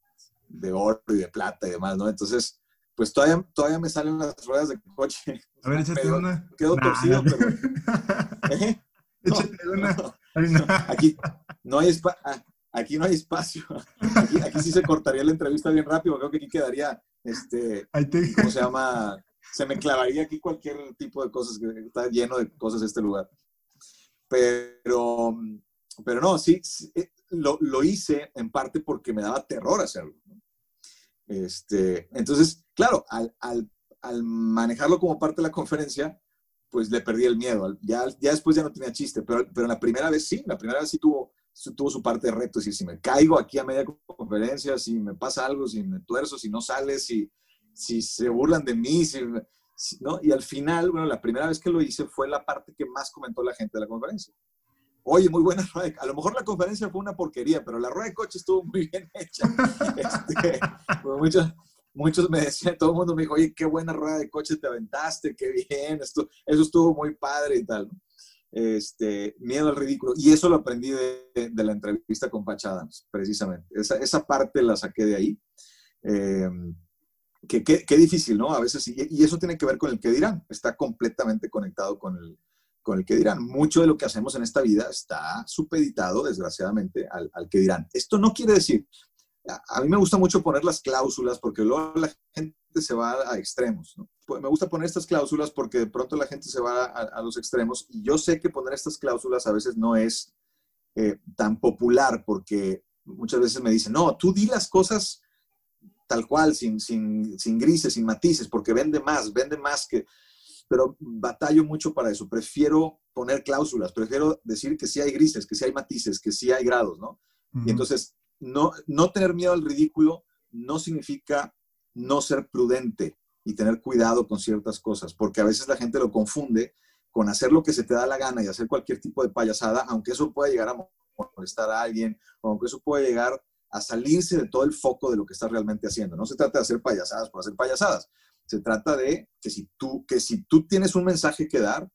de, oro y de plata y demás, ¿no? Entonces, pues todavía, todavía me salen las ruedas de coche. A ver, échate [LAUGHS] una. Quedo nah, torcido, pero... [LAUGHS] ¿Eh? Échate no, una. No, [LAUGHS] aquí, no hay ah, aquí no hay espacio. Aquí, aquí, sí se cortaría la entrevista bien rápido. Creo que aquí quedaría, este, ¿cómo se llama? se me clavaría aquí cualquier tipo de cosas, que está lleno de cosas este lugar. Pero, pero no, sí, sí eh, lo, lo, hice en parte porque me daba terror hacerlo. Este, entonces, claro, al, al, al, manejarlo como parte de la conferencia, pues le perdí el miedo. Ya, ya después ya no tenía chiste, pero, pero la primera vez sí, la primera vez sí tuvo, tuvo su parte de reto. Es decir, si me caigo aquí a media conferencia, si me pasa algo, si me tuerzo, si no sales, si si se burlan de mí, si, ¿no? Y al final, bueno, la primera vez que lo hice fue la parte que más comentó la gente de la conferencia. Oye, muy buena rueda. A lo mejor la conferencia fue una porquería, pero la rueda de coche estuvo muy bien hecha. [LAUGHS] Este, pues muchos, me decían, [LAUGHS] todo el mundo me dijo, oye, qué buena rueda de coche te aventaste, qué bien, esto, eso estuvo muy padre y tal. Este, miedo al ridículo. Y eso lo aprendí de, la entrevista con Patch Adams, precisamente. Esa, esa parte la saqué de ahí. Eh, qué que, difícil, ¿no? A veces, y, y, eso tiene que ver con el que dirán, está completamente conectado con el, con el que dirán. Mucho de lo que hacemos en esta vida está supeditado, desgraciadamente, al, al que dirán. Esto no quiere decir, a, mí me gusta mucho poner las cláusulas porque luego la gente se va a, extremos. Pues, me gusta poner estas cláusulas porque de pronto la gente se va a, los extremos y yo sé que poner estas cláusulas a veces no es eh, tan popular porque muchas veces me dicen, no, tú di las cosas tal cual, sin, sin, sin grises, sin matices, porque vende más, vende más que... Pero batallo mucho para eso. Prefiero poner cláusulas, prefiero decir que sí hay grises, que sí hay matices, que sí hay grados, ¿no? Y entonces, no, no tener miedo al ridículo no significa no ser prudente y tener cuidado con ciertas cosas, porque a veces la gente lo confunde con hacer lo que se te da la gana y hacer cualquier tipo de payasada, aunque eso pueda llegar a molestar a alguien, aunque eso pueda llegar a salirse de todo el foco de lo que estás realmente haciendo. No se trata de hacer payasadas por hacer payasadas. Se trata de que si tú, que si tú tienes un mensaje que dar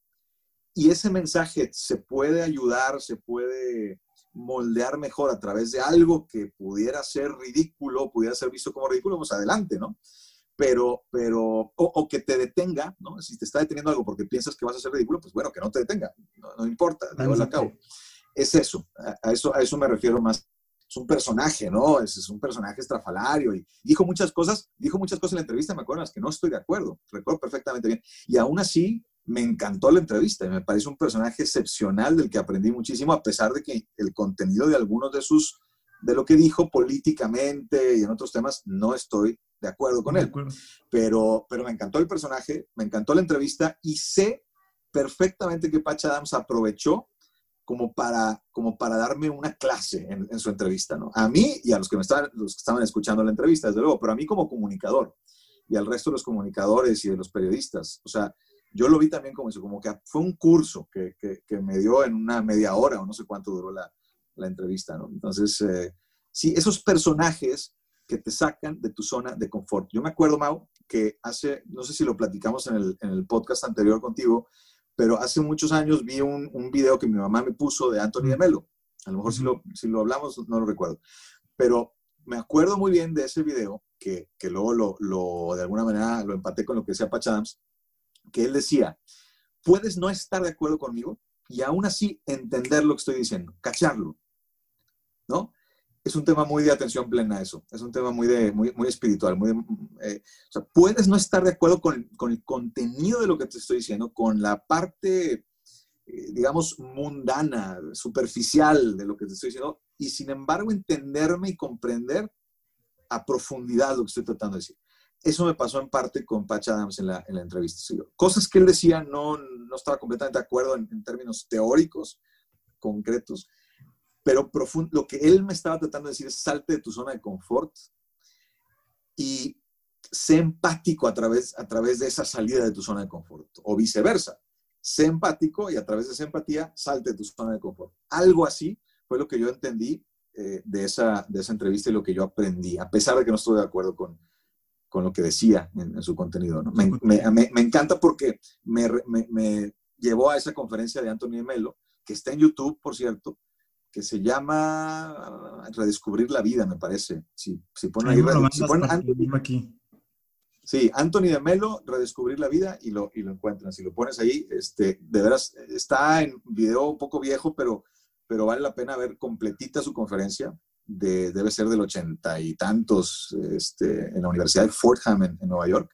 y ese mensaje se puede ayudar, se puede moldear mejor a través de algo que pudiera ser ridículo, pudiera ser visto como ridículo, pues adelante, ¿no? Pero, pero, o, que te detenga, ¿no? Si te está deteniendo algo porque piensas que vas a ser ridículo, pues bueno, que no te detenga, no, importa, a cabo. Es eso, a, eso, a eso me refiero más. Es un personaje, ¿no? Es, es, un personaje estrafalario y dijo muchas cosas, dijo muchas cosas en la entrevista, me acuerdo, las que no estoy de acuerdo, recuerdo perfectamente bien. Y aún así, me encantó la entrevista y me parece un personaje excepcional del que aprendí muchísimo, a pesar de que el contenido de algunos de sus, de lo que dijo políticamente y en otros temas, no estoy de acuerdo con él. Pero, pero me encantó el personaje, me encantó la entrevista y sé perfectamente que Patch Adams aprovechó como para, como para darme una clase en, su entrevista, ¿no? A mí y a los que, me estaban, los que estaban escuchando la entrevista, desde luego, pero a mí como comunicador y al resto de los comunicadores y de los periodistas. O sea, yo lo vi también como eso, como que fue un curso que, que, me dio en una media hora o no sé cuánto duró la, la entrevista, ¿no? Entonces, eh, sí, esos personajes que te sacan de tu zona de confort. Yo me acuerdo, Mau, que hace, no sé si lo platicamos en el, en el podcast anterior contigo, pero hace muchos años vi un, un, video que mi mamá me puso de Anthony de Melo. A lo mejor si lo, si lo hablamos, no lo recuerdo. Pero me acuerdo muy bien de ese video, que, que luego lo, lo, de alguna manera lo empaté con lo que decía Adams, que él decía, puedes no estar de acuerdo conmigo y aún así entender lo que estoy diciendo, cacharlo, ¿no? Es un tema muy de atención plena eso, es un tema muy, de, muy, muy espiritual, eh, puedes no estar de acuerdo con, con, el contenido de lo que te estoy diciendo, con la parte, eh, digamos, mundana, superficial de lo que te estoy diciendo, y sin embargo entenderme y comprender a profundidad lo que estoy tratando de decir. Eso me pasó en parte con Patch Adams en la, en la entrevista. Cosas que él decía no, no estaba completamente de acuerdo en, términos teóricos, concretos, pero profundo, lo que él me estaba tratando de decir es salte de tu zona de confort y sé empático a través, a través de esa salida de tu zona de confort, o viceversa. Sé empático y a través de esa empatía salte de tu zona de confort. Algo así fue lo que yo entendí eh, de, esa, de esa entrevista y lo que yo aprendí, a pesar de que no estoy de acuerdo con, con lo que decía en, su contenido. ¿no? Me, me, me, encanta porque me, llevó a esa conferencia de Anthony Melo, que está en YouTube, por cierto, que se llama Redescubrir la vida, me parece. Si, si ponen ahí, si ponen Anthony, aquí. Sí, Anthony de Melo, Redescubrir la vida, y lo, y lo encuentran. Si lo pones ahí, este, de veras, está en video un poco viejo, pero, pero vale la pena ver completita su conferencia debe ser del ochenta y tantos este, en la Universidad de Fordham en, Nueva York.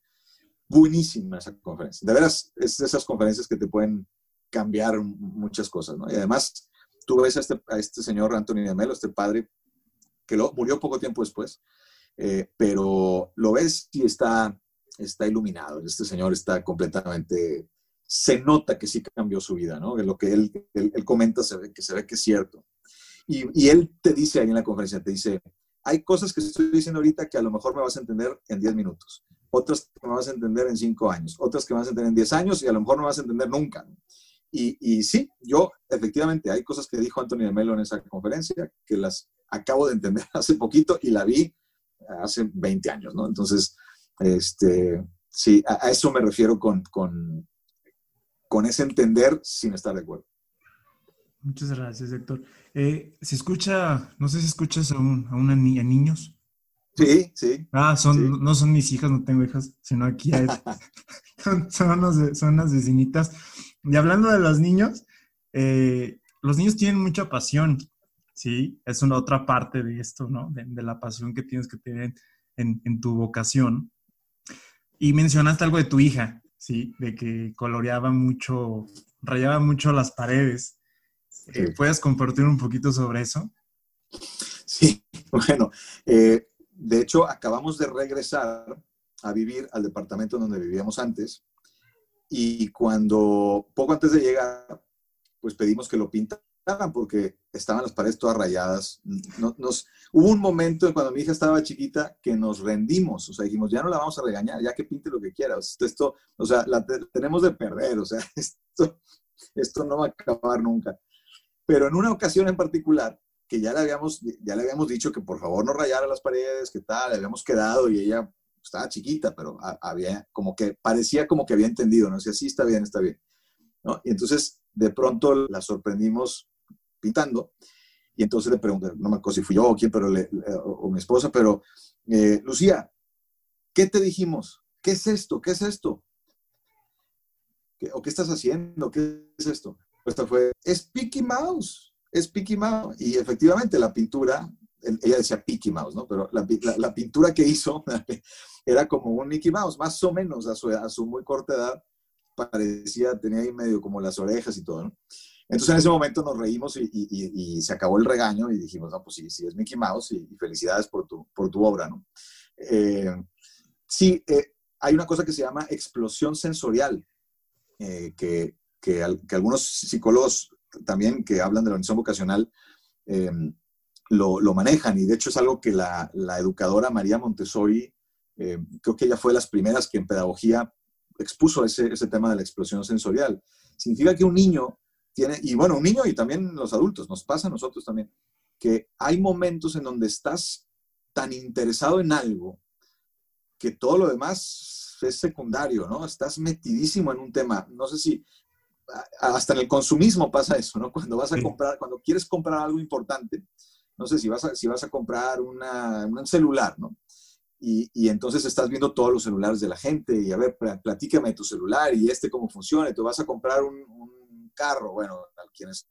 Buenísima esa conferencia. De veras, es de esas conferencias que te pueden cambiar muchas cosas, ¿no? Y además, tú ves a este, a este señor Anthony de Melo, este padre, que lo, murió poco tiempo después, eh, pero lo ves y está, está iluminado. Este señor está completamente, se nota que sí cambió su vida, ¿no? Lo que él, él, él comenta se ve, que se ve que es cierto. Y, él te dice ahí en la conferencia, te dice, hay cosas que estoy diciendo ahorita que a lo mejor me vas a entender en 10 minutos, otras que me vas a entender en 5 años, otras que me vas a entender en 10 años y a lo mejor no vas a entender nunca. Y, sí, yo efectivamente hay cosas que dijo Anthony de Melo en esa conferencia que las acabo de entender [LAUGHS] hace poquito y la vi hace 20 años, ¿no? Entonces, este, sí, a, eso me refiero con, con, con ese entender sin estar de acuerdo. Muchas gracias, Héctor. Eh, ¿Se escucha, no sé si escuchas a, un, a una niña, niños? Sí, sí. Ah, son, no son mis hijas, no tengo hijas, sino aquí hay, [LAUGHS] son, unas vecinitas. Y hablando de los niños, eh, los niños tienen mucha pasión, ¿sí? Es una otra parte de esto, ¿no? De, la pasión que tienes que tener en, en tu vocación. Y mencionaste algo de tu hija, ¿sí? De que coloreaba mucho, rayaba mucho las paredes. Eh, ¿Puedes compartir un poquito sobre eso? Sí, [LAUGHS] bueno, eh, de hecho acabamos de regresar a vivir al departamento donde vivíamos antes y cuando, poco antes de llegar, pues pedimos que lo pintaran porque estaban las paredes todas rayadas. Nos, hubo un momento cuando mi hija estaba chiquita que nos rendimos, o sea, dijimos, ya no la vamos a regañar, ya que pinte lo que quiera. Esto, o sea, la tenemos de perder, o sea, [LAUGHS] esto, esto no va a acabar nunca. Pero en una ocasión en particular, que ya le habíamos, ya le habíamos dicho que por favor no rayara las paredes, que tal, le habíamos quedado y ella estaba chiquita, pero había como que parecía como que había entendido, ¿no? Decía, sí, está bien, está bien. ¿no? Y entonces de pronto la sorprendimos pintando y entonces le pregunté, no me acuerdo si fui yo o quién, pero o, mi esposa, pero eh, Lucía, ¿qué te dijimos? ¿Qué es esto? ¿Qué es esto? ¿O qué estás haciendo? ¿Qué es esto? Pues fue, es Picky Mouse, es Picky Mouse. Y efectivamente la pintura, ella decía Picky Mouse, ¿no? Pero la, la pintura que hizo [LAUGHS] era como un Mickey Mouse, más o menos a su, a su muy corta edad, parecía, tenía ahí medio como las orejas y todo, ¿no? Entonces en ese momento nos reímos y, y, se acabó el regaño y dijimos, no, pues sí, sí, es Mickey Mouse y, felicidades por tu, por tu obra, ¿no? Eh, sí, eh, hay una cosa que se llama explosión sensorial, eh, que, que, algunos psicólogos también que hablan de la organización vocacional lo, lo, manejan y de hecho es algo que la, educadora María Montessori eh, creo que ella fue de las primeras que en pedagogía expuso ese, ese tema de la explosión sensorial. Significa que un niño tiene, y bueno, un niño y también los adultos, nos pasa a nosotros también, que hay momentos en donde estás tan interesado en algo que todo lo demás es secundario, ¿no? Estás metidísimo en un tema. No sé si hasta en el consumismo pasa eso, ¿no? Cuando vas a comprar, cuando quieres comprar algo importante, no sé si vas a, si vas a comprar una, un celular, ¿no? Y, entonces estás viendo todos los celulares de la gente y a ver, platícame de tu celular y este cómo funciona, y tú vas a comprar un, carro, bueno, a quienes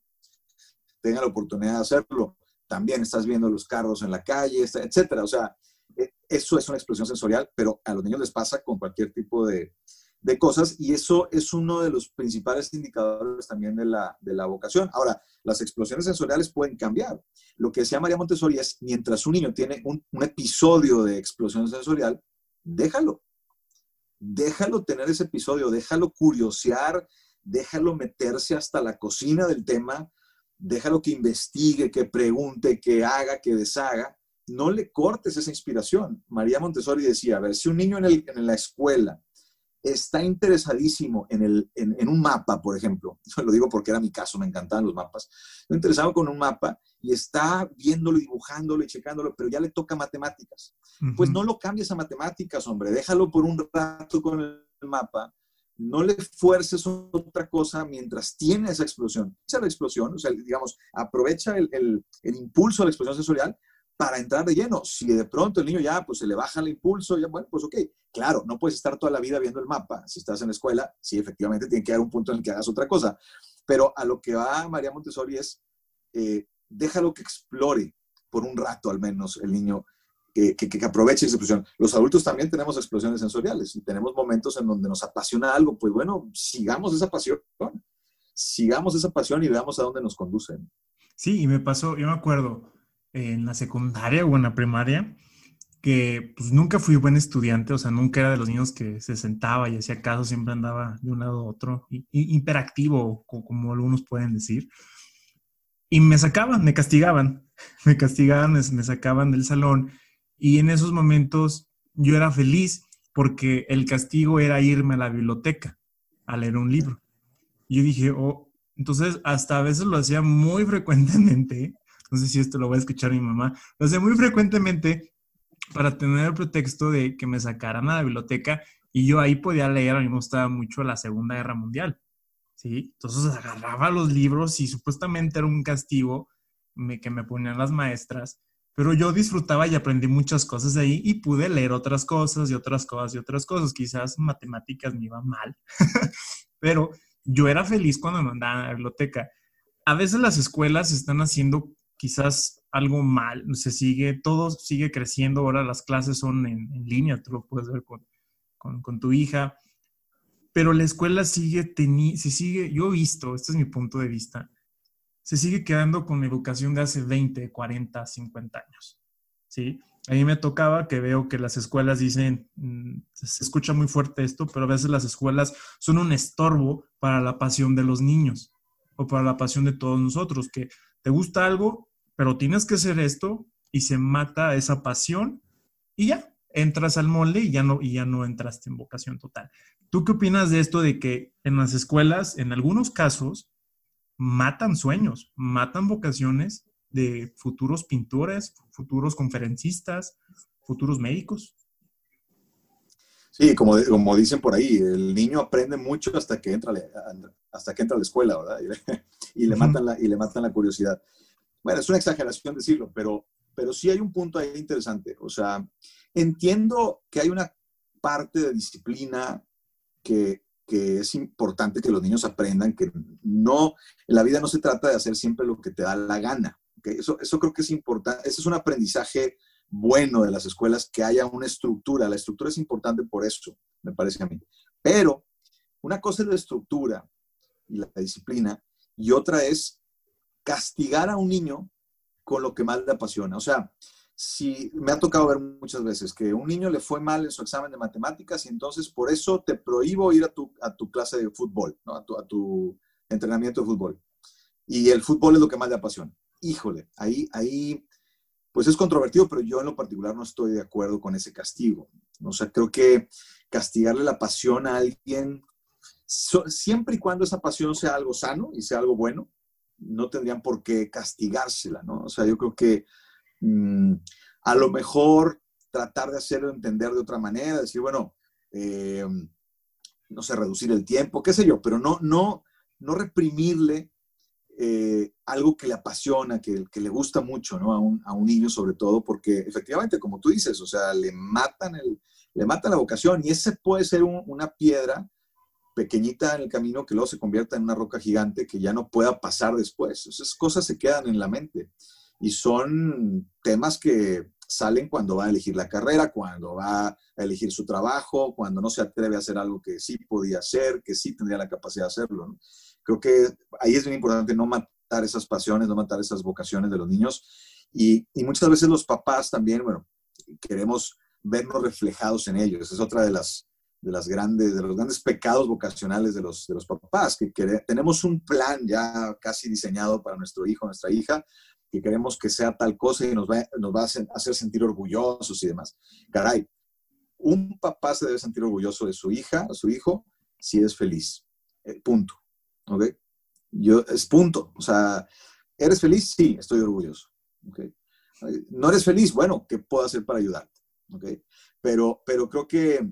tengan la oportunidad de hacerlo, también estás viendo los carros en la calle, etcétera. O sea, e, eso es una explosión sensorial, pero a los niños les pasa con cualquier tipo de, de cosas y eso es uno de los principales indicadores también de la, de la vocación. Ahora, las explosiones sensoriales pueden cambiar. Lo que decía María Montessori es, mientras un niño tiene un, un episodio de explosión sensorial, déjalo. Déjalo tener ese episodio, déjalo curiosear, déjalo meterse hasta la cocina del tema, déjalo que investigue, que pregunte, que haga, que deshaga. No le cortes esa inspiración. María Montessori decía, a ver, si un niño en, el, en la escuela está interesadísimo en, el, en, un mapa, por ejemplo, yo [LAUGHS] lo digo porque era mi caso, me encantaban los mapas, lo interesado con un mapa y está viéndolo, dibujándolo y checándolo, pero ya le toca matemáticas. Pues no lo cambies a matemáticas, hombre, déjalo por un rato con el mapa, no le fuerces otra cosa mientras tiene esa explosión. Esa la explosión, o sea, digamos, aprovecha el, el, el impulso de la explosión sensorial para entrar de lleno. Si de pronto el niño ya pues se le baja el impulso, ya bueno, pues ok. Claro, no puedes estar toda la vida viendo el mapa. Si estás en la escuela, sí, efectivamente tiene que haber un punto en el que hagas otra cosa. Pero a lo que va María Montessori es, eh, déjalo que explore por un rato al menos el niño, que, que, aproveche esa explosión. Los adultos también tenemos explosiones sensoriales y tenemos momentos en donde nos apasiona algo. Pues bueno, sigamos esa pasión, sigamos esa pasión y veamos a dónde nos conducen. Sí, y me pasó, yo me acuerdo, en la secundaria o en la primaria, que pues nunca fui buen estudiante, o sea, nunca era de los niños que se sentaba y hacía caso, siempre andaba de un lado a otro, y, hiperactivo, como, algunos pueden decir. Y me sacaban, me castigaban, [LAUGHS] me castigaban, me, sacaban del salón, y en esos momentos yo era feliz porque el castigo era irme a la biblioteca a leer un libro. Yo dije, oh, entonces hasta a veces lo hacía muy [LAUGHS] frecuentemente no sé si esto lo va a escuchar mi mamá, lo hacía muy frecuentemente para tener el pretexto de que me sacaran a la biblioteca y yo ahí podía leer, a mí me gustaba mucho la Segunda Guerra Mundial, ¿sí? Entonces agarraba los libros y supuestamente era un castigo que me ponían las maestras, pero yo disfrutaba y aprendí muchas cosas de ahí y pude leer otras cosas y otras cosas y otras cosas. Quizás matemáticas me iba mal, [LAUGHS] pero yo era feliz cuando me mandaban a la biblioteca. A veces las escuelas están haciendo quizás algo mal, se sigue, todo sigue creciendo, ahora las clases son en, línea, tú lo puedes ver con, con, tu hija, pero la escuela sigue, teni se sigue, yo he visto, este es mi punto de vista, se sigue quedando con la educación de hace 20, 40, 50 años. ¿sí? A mí me tocaba que veo que las escuelas dicen, mm, se escucha muy fuerte esto, pero a veces las escuelas son un estorbo para la pasión de los niños o para la pasión de todos nosotros, que te gusta algo, pero tienes que hacer esto y se mata esa pasión y ya, entras al molde y ya no, y ya no entraste en vocación total. ¿Tú qué opinas de esto de que en las escuelas, en algunos casos, matan sueños, matan vocaciones de futuros pintores, futuros conferencistas, futuros médicos? Sí, como, como dicen por ahí, el niño aprende mucho hasta que entra, hasta que entra a la escuela, ¿verdad? Y le, [LAUGHS] matan la, y le matan la curiosidad. Bueno, es una exageración decirlo, pero, pero sí hay un punto ahí interesante. O sea, entiendo que hay una parte de disciplina que, que es importante que los niños aprendan, que no, en la vida no se trata de hacer siempre lo que te da la gana. Eso, eso creo que es importante, ese es un aprendizaje bueno de las escuelas, que haya una estructura. La estructura es importante por eso, me parece a mí. Pero una cosa es la estructura y la disciplina, y otra es castigar a un niño con lo que más le apasiona. O sea, si me ha tocado ver muchas veces que un niño le fue mal en su examen de matemáticas y entonces por eso te prohíbo ir a tu, a tu clase de fútbol, ¿no? a, tu, a tu entrenamiento de fútbol. Y el fútbol es lo que más le apasiona. Híjole, ahí, ahí, pues es controvertido, pero yo en lo particular no estoy de acuerdo con ese castigo. O sea, creo que castigarle la pasión a alguien, siempre y cuando esa pasión sea algo sano y sea algo bueno, no tendrían por qué castigársela, ¿no? O sea, yo creo que mm, a lo mejor tratar de hacerlo entender de otra manera, decir, bueno, eh, no sé, reducir el tiempo, qué sé yo, pero no, no, no reprimirle eh, algo que le apasiona, que, que, le gusta mucho, ¿no? A un, a un, niño sobre todo, porque efectivamente, como tú dices, o sea, le matan, el, le matan la vocación y ese puede ser una piedra pequeñita en el camino que luego se convierta en una roca gigante que ya no pueda pasar después. Esas cosas se quedan en la mente y son temas que salen cuando va a elegir la carrera, cuando va a elegir su trabajo, cuando no se atreve a hacer algo que sí podía hacer, que sí tendría la capacidad de hacerlo. Creo que ahí es bien importante no matar esas pasiones, no matar esas vocaciones de los niños. Y, y muchas veces los papás también, bueno, queremos vernos reflejados en ellos. Es otra de las, de, las grandes, de los grandes pecados vocacionales de los, de los papás, que, tenemos un plan ya casi diseñado para nuestro hijo, nuestra hija, que queremos que sea tal cosa y nos va, nos va a hacer sentir orgullosos y demás. Caray, un papá se debe sentir orgulloso de su hija, su hijo, si es feliz. Eh, punto. ¿Ok? Yo, es punto. O sea, ¿eres feliz? Sí, estoy orgulloso. ¿Ok? ¿No eres feliz? Bueno, ¿qué puedo hacer para ayudarte? ¿Ok? Pero, pero creo que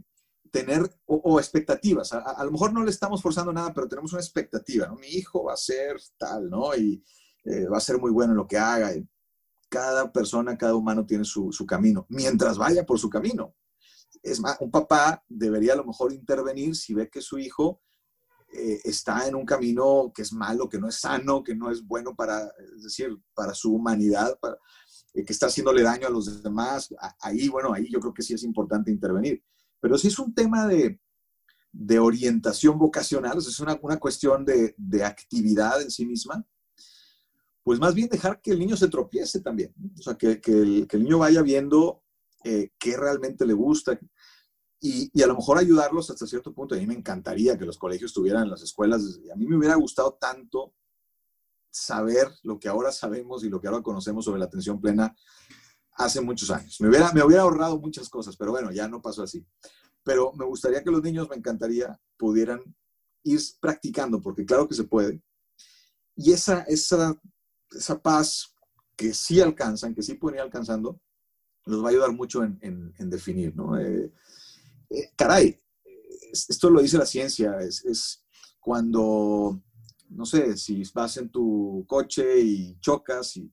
tener, o, expectativas, a, lo mejor no le estamos forzando nada, pero tenemos una expectativa. Mi hijo va a ser tal, ¿no? Y eh, va a ser muy bueno en lo que haga. cada persona, cada humano tiene su, camino, mientras vaya por su camino. Es más, un papá debería a lo mejor intervenir si ve que su hijo eh, está en un camino que es malo, que no es sano, que no es bueno para, es decir, para su humanidad, para, eh, que está haciéndole daño a los demás. Ahí, bueno, ahí yo creo que sí es importante intervenir. Pero si es un tema de, orientación vocacional, es una, una cuestión de, actividad en sí misma, pues más bien dejar que el niño se tropiece también. O sea, que, el, niño vaya viendo eh, qué realmente le gusta y, a lo mejor ayudarlos hasta cierto punto. A mí me encantaría que los colegios tuvieran las escuelas. A mí me hubiera gustado tanto saber lo que ahora sabemos y lo que ahora conocemos sobre la atención plena hace muchos años. Me hubiera, me hubiera ahorrado muchas cosas, pero bueno, ya no pasó así. Pero me gustaría que los niños, me encantaría, pudieran ir practicando, porque claro que se puede. Y esa, esa, esa paz que sí alcanzan, que sí pueden ir alcanzando, los va a ayudar mucho en, en, definir, ¿no? Eh, eh, caray, esto lo dice la ciencia, es, es, cuando, no sé, si vas en tu coche y chocas y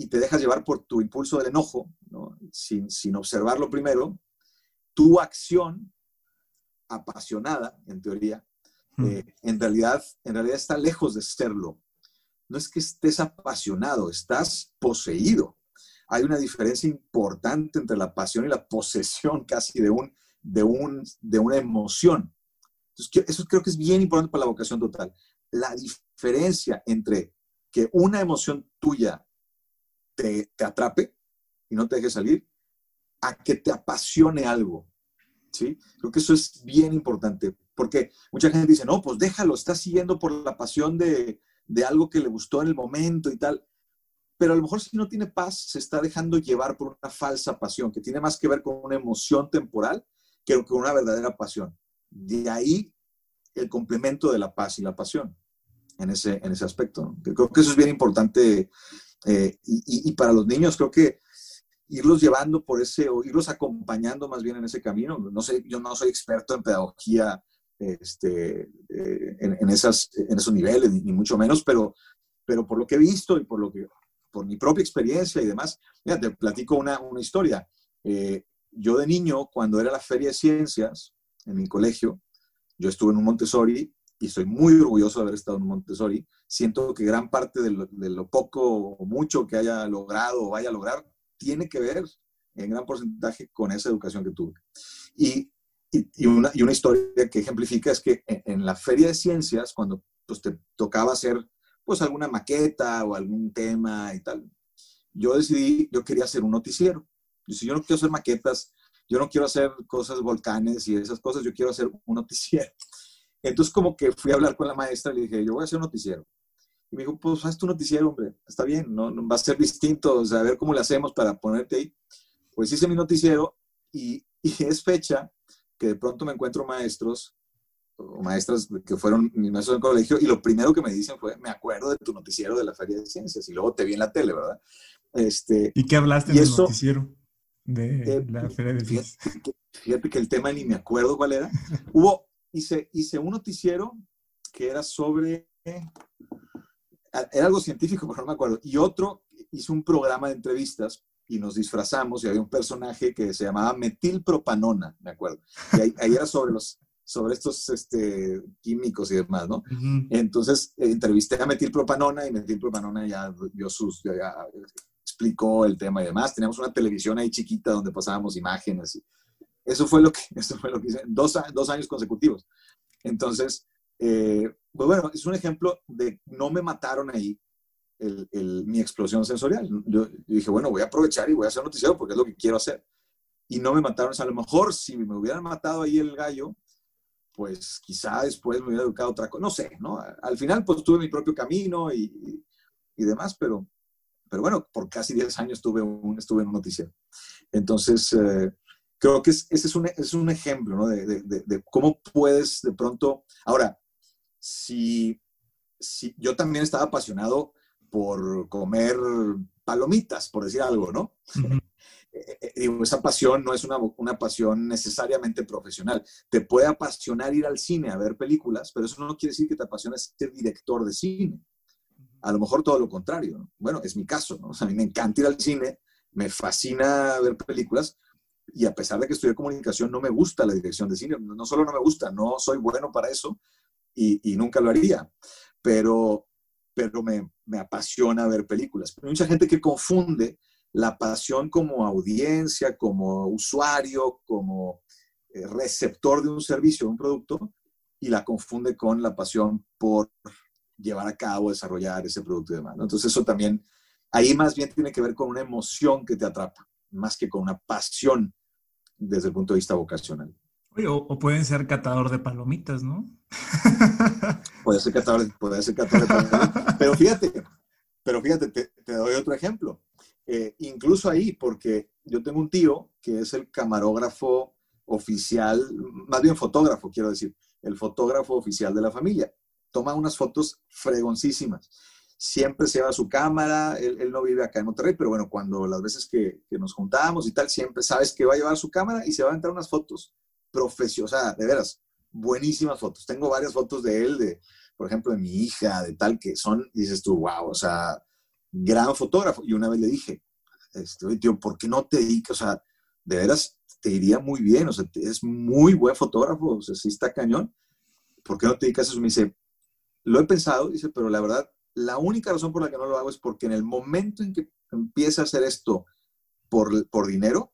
y te dejas llevar por tu impulso del enojo, sin, sin observarlo primero, tu acción apasionada, en teoría, hmm. eh, en, realidad, en realidad está lejos de serlo. No es que estés apasionado, estás poseído. Hay una diferencia importante entre la pasión y la posesión [LAUGHS] casi de un de, un, de una emoción. Eso creo que es bien importante para la vocación total. La diferencia entre que una emoción tuya te, te atrape y no te deje salir, a que te apasione algo. ¿Sí? Creo que eso es bien importante, porque mucha gente dice, no, pues déjalo, está siguiendo por la pasión de, de algo que le gustó en el momento y tal. Pero a lo mejor si no tiene paz, se está dejando llevar por una falsa pasión, que tiene más que ver con una emoción temporal que con una verdadera pasión. De ahí el complemento de la paz y la pasión en ese, en ese aspecto. Creo que eso es bien importante. Eh, y, y, para los niños creo que irlos llevando por ese, o irlos acompañando más bien en ese camino. No sé, yo no soy experto en pedagogía este, eh, en, esas, en esos niveles, ni, mucho menos, pero, pero por lo que he visto y por, lo que, por mi propia experiencia y demás, mira, te platico una, una historia. Eh, yo de niño, cuando era la feria de ciencias en mi colegio, yo estuve en un Montessori y estoy muy orgulloso de haber estado en un Montessori. Siento que gran parte de lo, poco o mucho que haya logrado o vaya a lograr tiene que ver en gran porcentaje con esa educación que tuve. Y, una, historia que ejemplifica es que en, la feria de ciencias, cuando pues, te tocaba hacer pues alguna maqueta o algún tema y tal, yo decidí, yo quería hacer un noticiero. Yo yo no quiero hacer maquetas, yo no quiero hacer cosas, volcanes y esas cosas, yo quiero hacer un noticiero. [LAUGHS] Entonces como que fui a hablar con la maestra y le dije, yo voy a hacer un noticiero. Y me dijo, pues haz tu noticiero, hombre, está bien, ¿no? va a ser distinto, o sea, a ver cómo le hacemos para ponerte ahí. Pues hice mi noticiero y, [LAUGHS] y es fecha que de pronto me encuentro maestros o maestras que fueron mis maestros del colegio y lo primero que me dicen fue, me acuerdo de tu noticiero de la Feria de Ciencias y luego te vi en la tele, ¿verdad? Este, ¿Y qué hablaste en el noticiero de eh, la Feria de Ciencias? Fíjate, fíjate, que el tema ni me acuerdo cuál era. [LAUGHS] Hubo, hice, hice un noticiero que era sobre era algo científico, pero no me acuerdo. Y otro hizo un programa de entrevistas y nos disfrazamos y había un personaje que se llamaba metilpropanona, me acuerdo. Y ahí, era sobre los sobre estos este, químicos y demás, ¿no? Entonces entrevisté a metilpropanona y metilpropanona ya dio sus, ya, explicó el tema y demás. Teníamos una televisión ahí chiquita donde pasábamos imágenes. Y eso fue lo que, [LAUGHS] eso fue lo que hice, dos, dos años consecutivos. Entonces, eh, pues bueno, es un ejemplo de no me mataron ahí el, mi explosión sensorial. Yo, dije, bueno, voy a aprovechar y voy a hacer noticiero porque es lo que quiero hacer. Y no me mataron. a lo mejor si me hubieran matado ahí el gallo, pues quizá después me hubiera educado otra cosa. No sé, ¿no? Al final, pues tuve mi propio camino y, y, demás, pero, pero bueno, por casi 10 años tuve un, estuve en un noticiero. Entonces, eh, creo que ese es un, es un ejemplo, ¿no? De, de, de, cómo puedes de pronto... Ahora, si, si yo también estaba apasionado por comer palomitas, por decir algo, ¿no? [LAUGHS] Eh, eh, esa pasión no es una, una, pasión necesariamente profesional. Te puede apasionar ir al cine a ver películas, pero eso no quiere decir que te apasione ser director de cine. A lo mejor todo lo contrario. ¿no? Bueno, es mi caso, ¿no? [LAUGHS] a mí me encanta ir al cine, me fascina ver películas, y a pesar de que estudié comunicación, no me gusta la dirección de cine. No solo no me gusta, no soy bueno para eso, y, nunca lo haría, pero, pero me, me, apasiona ver películas. Hay mucha gente que confunde la pasión como audiencia, como usuario, como eh, receptor de un servicio, de un producto, y la confunde con la pasión por llevar a cabo, desarrollar ese producto y demás. Entonces eso también, ahí más bien tiene que ver con una emoción que te atrapa, más que con una pasión desde el punto de vista vocacional. o, pueden ser catador de palomitas, ¿no? [LAUGHS] puede ser catador, puede ser catador de palomitas. Pero fíjate, pero fíjate, te, doy otro ejemplo. Eh, incluso ahí, porque yo tengo un tío que es el camarógrafo oficial, más bien fotógrafo, quiero decir, el fotógrafo oficial de la familia. Toma unas fotos fregoncísimas. Siempre se lleva su cámara, él, no vive acá en Monterrey, pero bueno, cuando las veces que, que, nos juntamos y tal, siempre sabes que va a llevar su cámara y se va a entrar unas fotos profesionales, o sea, de veras, buenísimas fotos. Tengo varias fotos de él, de, por ejemplo, de mi hija, de tal, que son, dices tú, wow, o sea, gran fotógrafo. Y una vez le dije, este, tío, ¿por qué no te dedicas? O sea, de veras, te iría muy bien, o sea, es muy buen fotógrafo, o sea, sí está cañón. ¿Por qué no te dedicas a eso? Me dice, lo he pensado, dice, pero la verdad, la única razón por la que no lo hago es porque en el momento en que empieza a hacer esto por, por dinero,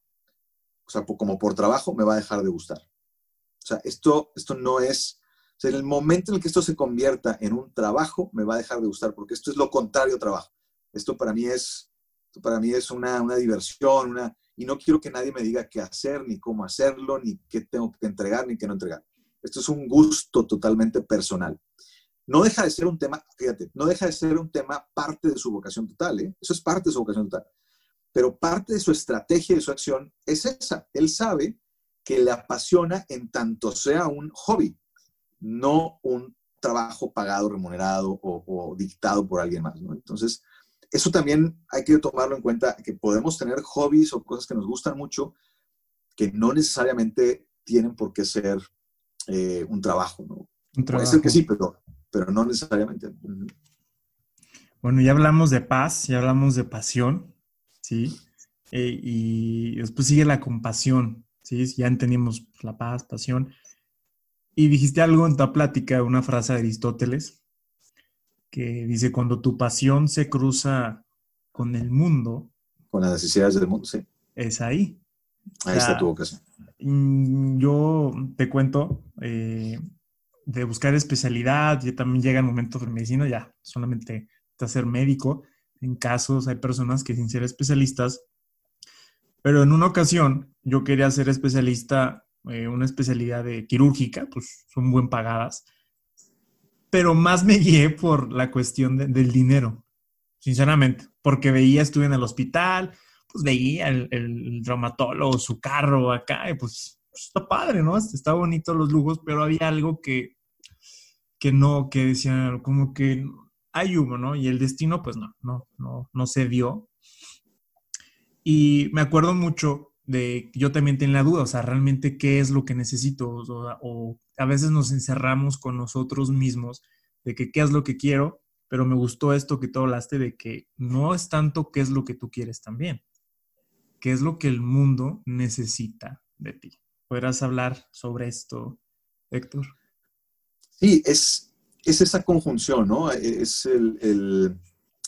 o sea, como por trabajo, me va a dejar de gustar. O sea, esto, esto no es, o sea, en el momento en el que esto se convierta en un trabajo, me va a dejar de gustar, porque esto es lo contrario a trabajo. Esto para mí es, para mí es una, una diversión, una, y no quiero que nadie me diga qué hacer, ni cómo hacerlo, ni qué tengo que entregar, ni qué no entregar. Esto es un gusto totalmente personal. No deja de ser un tema, fíjate, no deja de ser un tema parte de su vocación total, ¿eh? Eso es parte de su vocación total. Pero parte de su estrategia y de su acción es esa. Él sabe que le apasiona en tanto sea un hobby, no un trabajo pagado, remunerado o, dictado por alguien más. Entonces, eso también hay que tomarlo en cuenta, que podemos tener hobbies o cosas que nos gustan mucho, que no necesariamente tienen por qué ser eh, un trabajo. ¿no? Puede ser que sí, pero, pero no necesariamente. Bueno, ya hablamos de paz, ya hablamos de pasión, ¿sí? Eh, y después sigue la compasión. ¿sí? Ya entendimos la paz, pasión. Y dijiste algo en tu plática, una frase de Aristóteles, que dice, cuando tu pasión se cruza con el mundo. Con las necesidades del mundo, sí. Es ahí. Ahí está tu vocación. Mm, yo te cuento, eh, de buscar especialidad, ya también llega el momento de medicina, ya solamente te ser médico. En casos hay personas que sin ser especialistas pero en una ocasión yo quería ser especialista, eh, una especialidad de quirúrgica, pues son buen pagadas, pero más me guié por la cuestión del dinero, sinceramente, porque veía, estuve en el hospital, pues veía el, el, traumatólogo, su carro acá, y pues, pues, está padre, ¿no? Está bonito los lujos, pero había algo que, que no, que decía, como que hay humo, ¿no? Y el destino, pues no, no, no, no se dio. Y me acuerdo mucho de yo también tenía la duda, o sea, realmente qué es lo que necesito, o, a veces nos encerramos con nosotros mismos de que qué es lo que quiero, pero me gustó esto que tú hablaste de que no es tanto qué es lo que tú quieres también, qué es lo que el mundo necesita de ti. ¿Podrás hablar sobre esto, Héctor? Sí, es, es esa conjunción, ¿no? Es el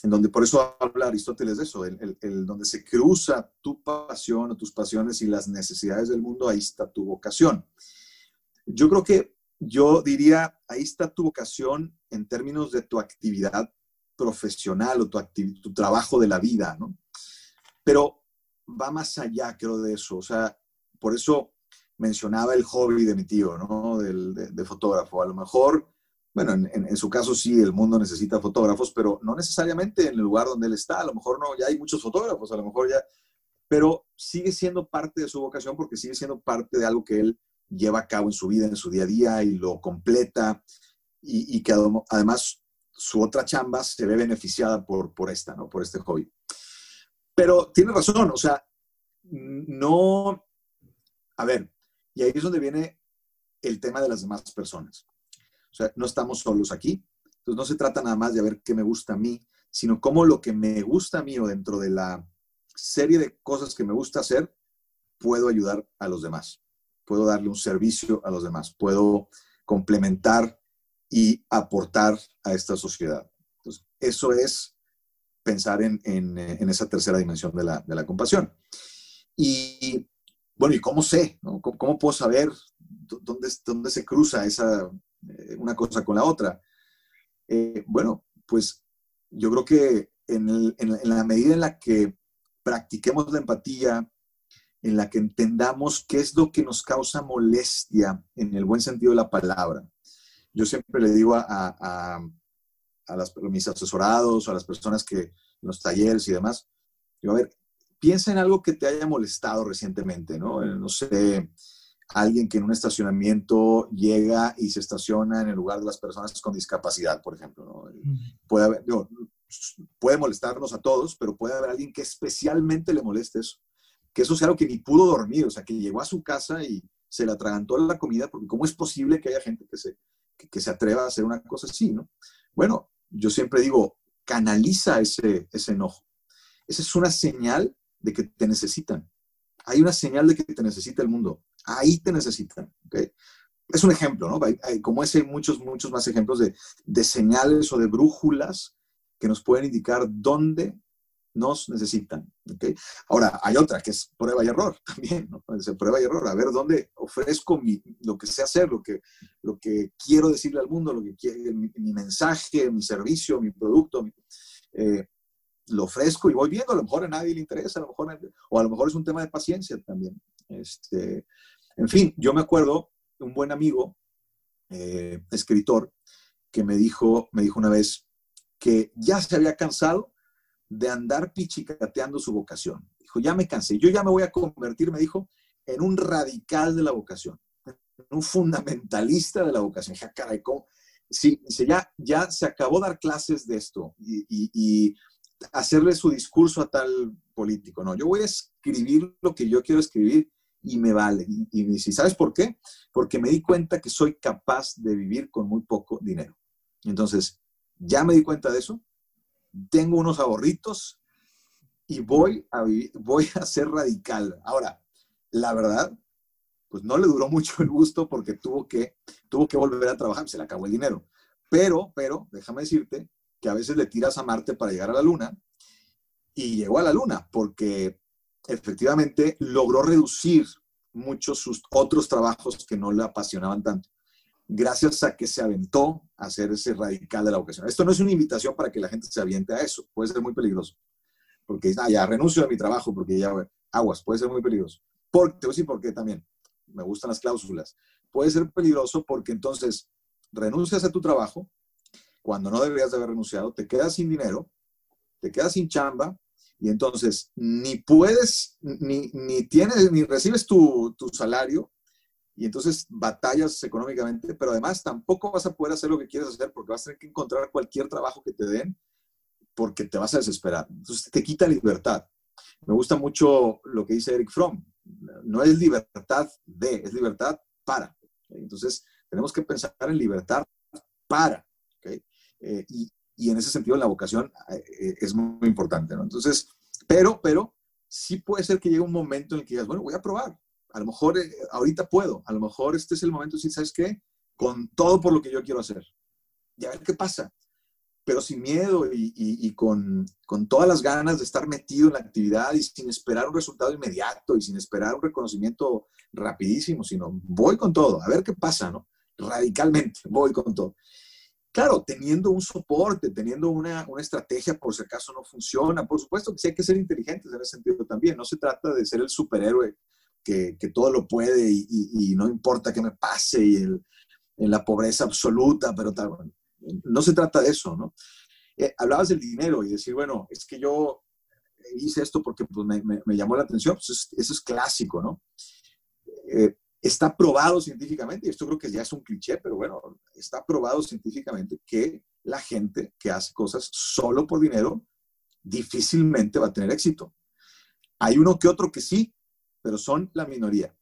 en donde por eso habla Aristóteles de eso, el, donde se cruza tu pasión o tus pasiones y las necesidades del mundo, ahí está tu vocación. Yo creo que yo diría, ahí está tu vocación en términos de tu actividad profesional o tu, tu trabajo de la vida, ¿no? Pero va más allá, creo, de eso. O sea, por eso mencionaba el hobby de mi tío, ¿no? Del, de fotógrafo. A lo mejor bueno, en, su caso sí, el mundo necesita fotógrafos, pero no necesariamente en el lugar donde él está. A lo mejor no, ya hay muchos fotógrafos, a lo mejor ya, pero sigue siendo parte de su vocación porque sigue siendo parte de algo que él lleva a cabo en su vida, en su día a día y lo completa y, que además su otra chamba se ve beneficiada por, por esta, ¿no? Por este hobby. Pero tiene razón, o sea, no, a ver, y ahí es donde viene el tema de las demás personas. O sea, no estamos solos aquí. Entonces no se trata nada más de ver qué me gusta a mí, sino cómo lo que me gusta a mí o dentro de la serie de cosas que me gusta hacer, puedo ayudar a los demás. Puedo darle un servicio a los demás. Puedo complementar y aportar a esta sociedad. Entonces, eso es pensar en, esa tercera dimensión de la, compasión. Y bueno, ¿y cómo sé? ¿Cómo, ¿Cómo, puedo saber dónde, dónde se cruza esa eh, una cosa con la otra. Eh, bueno, pues yo creo que en, la medida en la que practiquemos la empatía, en la que entendamos qué es lo que nos causa molestia en el buen sentido de la palabra. Yo siempre le digo a, a, a mis asesorados a las personas que en los talleres y demás, digo, a ver, piensa en algo que te haya molestado recientemente, ¿no? No sé, alguien que en un estacionamiento llega y se estaciona en el lugar de las personas con discapacidad, por ejemplo. Puede, haber, puede molestarnos a todos, pero puede haber alguien que especialmente le moleste eso. Que eso sea algo que ni pudo dormir, o sea, que llegó a su casa y se le atragantó la comida, porque ¿cómo es posible que haya gente que se, que, se atreva a hacer una cosa así, no? Bueno, yo siempre digo, canaliza ese, ese enojo. Esa es una señal de que te necesitan. Hay una señal de que te necesita el mundo ahí te necesitan. Es un ejemplo, ¿no? Hay, como ese, hay muchos, muchos más ejemplos de, señales o de brújulas que nos pueden indicar dónde nos necesitan. Ahora, hay otra que es prueba y error [LAUGHS] también, ¿no? Es prueba y error, a ver dónde ofrezco mi, lo que sé hacer, lo que, lo que quiero decirle al mundo, lo que quiere, mi, mensaje, mi servicio, mi producto, eh, lo ofrezco y voy viendo, a lo mejor a nadie le interesa, a lo mejor, o a lo mejor es un tema de paciencia también. Este, en fin, yo me acuerdo un buen amigo, eh, escritor, que me dijo, me dijo una vez que ya se había cansado de andar pichicateando su vocación. Dijo, ya me cansé, yo ya me voy a convertir, me dijo, en un radical de la vocación, en un fundamentalista de la vocación. Ya, caray, ¿cómo? Sí, ya, ya se acabó dar clases de esto y, hacerle su discurso a tal político. No, yo voy a escribir lo que yo quiero escribir y me vale. Y, y sabes por qué, porque me di cuenta que soy capaz de vivir con muy poco dinero. Entonces, ya me di cuenta de eso, tengo unos ahorritos y voy a, voy a ser radical. Ahora, la verdad, pues no le duró mucho el gusto porque tuvo que, tuvo que volver a trabajar, se le acabó el dinero. Pero, pero, déjame decirte que a veces le tiras a Marte para llegar a la Luna y llegó a la Luna porque efectivamente logró reducir muchos sus otros trabajos que no le apasionaban tanto gracias a que se aventó a hacer ese radical de la vocación. Esto no es una invitación para que la gente se aviente a eso, puede ser muy peligroso. Porque ah, ya renuncio a mi trabajo, porque ya aguas, puede ser muy peligroso. Porque, te voy a decir por qué también. Me gustan las cláusulas. Puede ser peligroso porque entonces renuncias a tu trabajo cuando no deberías de haber renunciado, te quedas sin dinero, te quedas sin chamba y entonces ni puedes, ni, ni tienes, ni recibes tu, tu salario y entonces batallas económicamente, pero además tampoco vas a poder hacer lo que quieres hacer porque vas a tener que encontrar cualquier trabajo que te den porque te vas a desesperar. Entonces te quita libertad. Me gusta mucho lo que dice Eric Fromm. No es libertad de, es libertad para. Entonces tenemos que pensar en libertad para. Eh, y, y, en ese sentido la vocación eh, es muy importante. ¿no? Entonces, pero, pero sí puede ser que llegue un momento en el que digas, bueno, voy a probar a lo mejor eh, ahorita puedo, a lo mejor este es el momento decir, ¿sabes qué? Con todo por lo que yo quiero hacer. Y a ver qué pasa. Pero sin miedo y, con, todas las ganas de estar metido en la actividad y sin esperar un resultado inmediato y sin esperar un reconocimiento rapidísimo, sino voy con todo, a ver qué pasa, ¿no? Radicalmente, voy con todo. Claro, teniendo un soporte, teniendo una, una, estrategia por si acaso no funciona. Por supuesto que sí hay que ser inteligentes en ese sentido también. No se trata de ser el superhéroe que, todo lo puede y, no importa qué me pase y en la pobreza absoluta, pero tal. no se trata de eso, ¿no? Eh, hablabas del dinero y decir, bueno, es que yo hice esto porque pues, me, llamó la atención, pues eso es clásico, ¿no? Eh, está probado científicamente, y esto creo que ya es un cliché, pero bueno, está probado científicamente que la gente que hace cosas solo por dinero difícilmente va a tener éxito. Hay uno que otro que sí, pero son la minoría.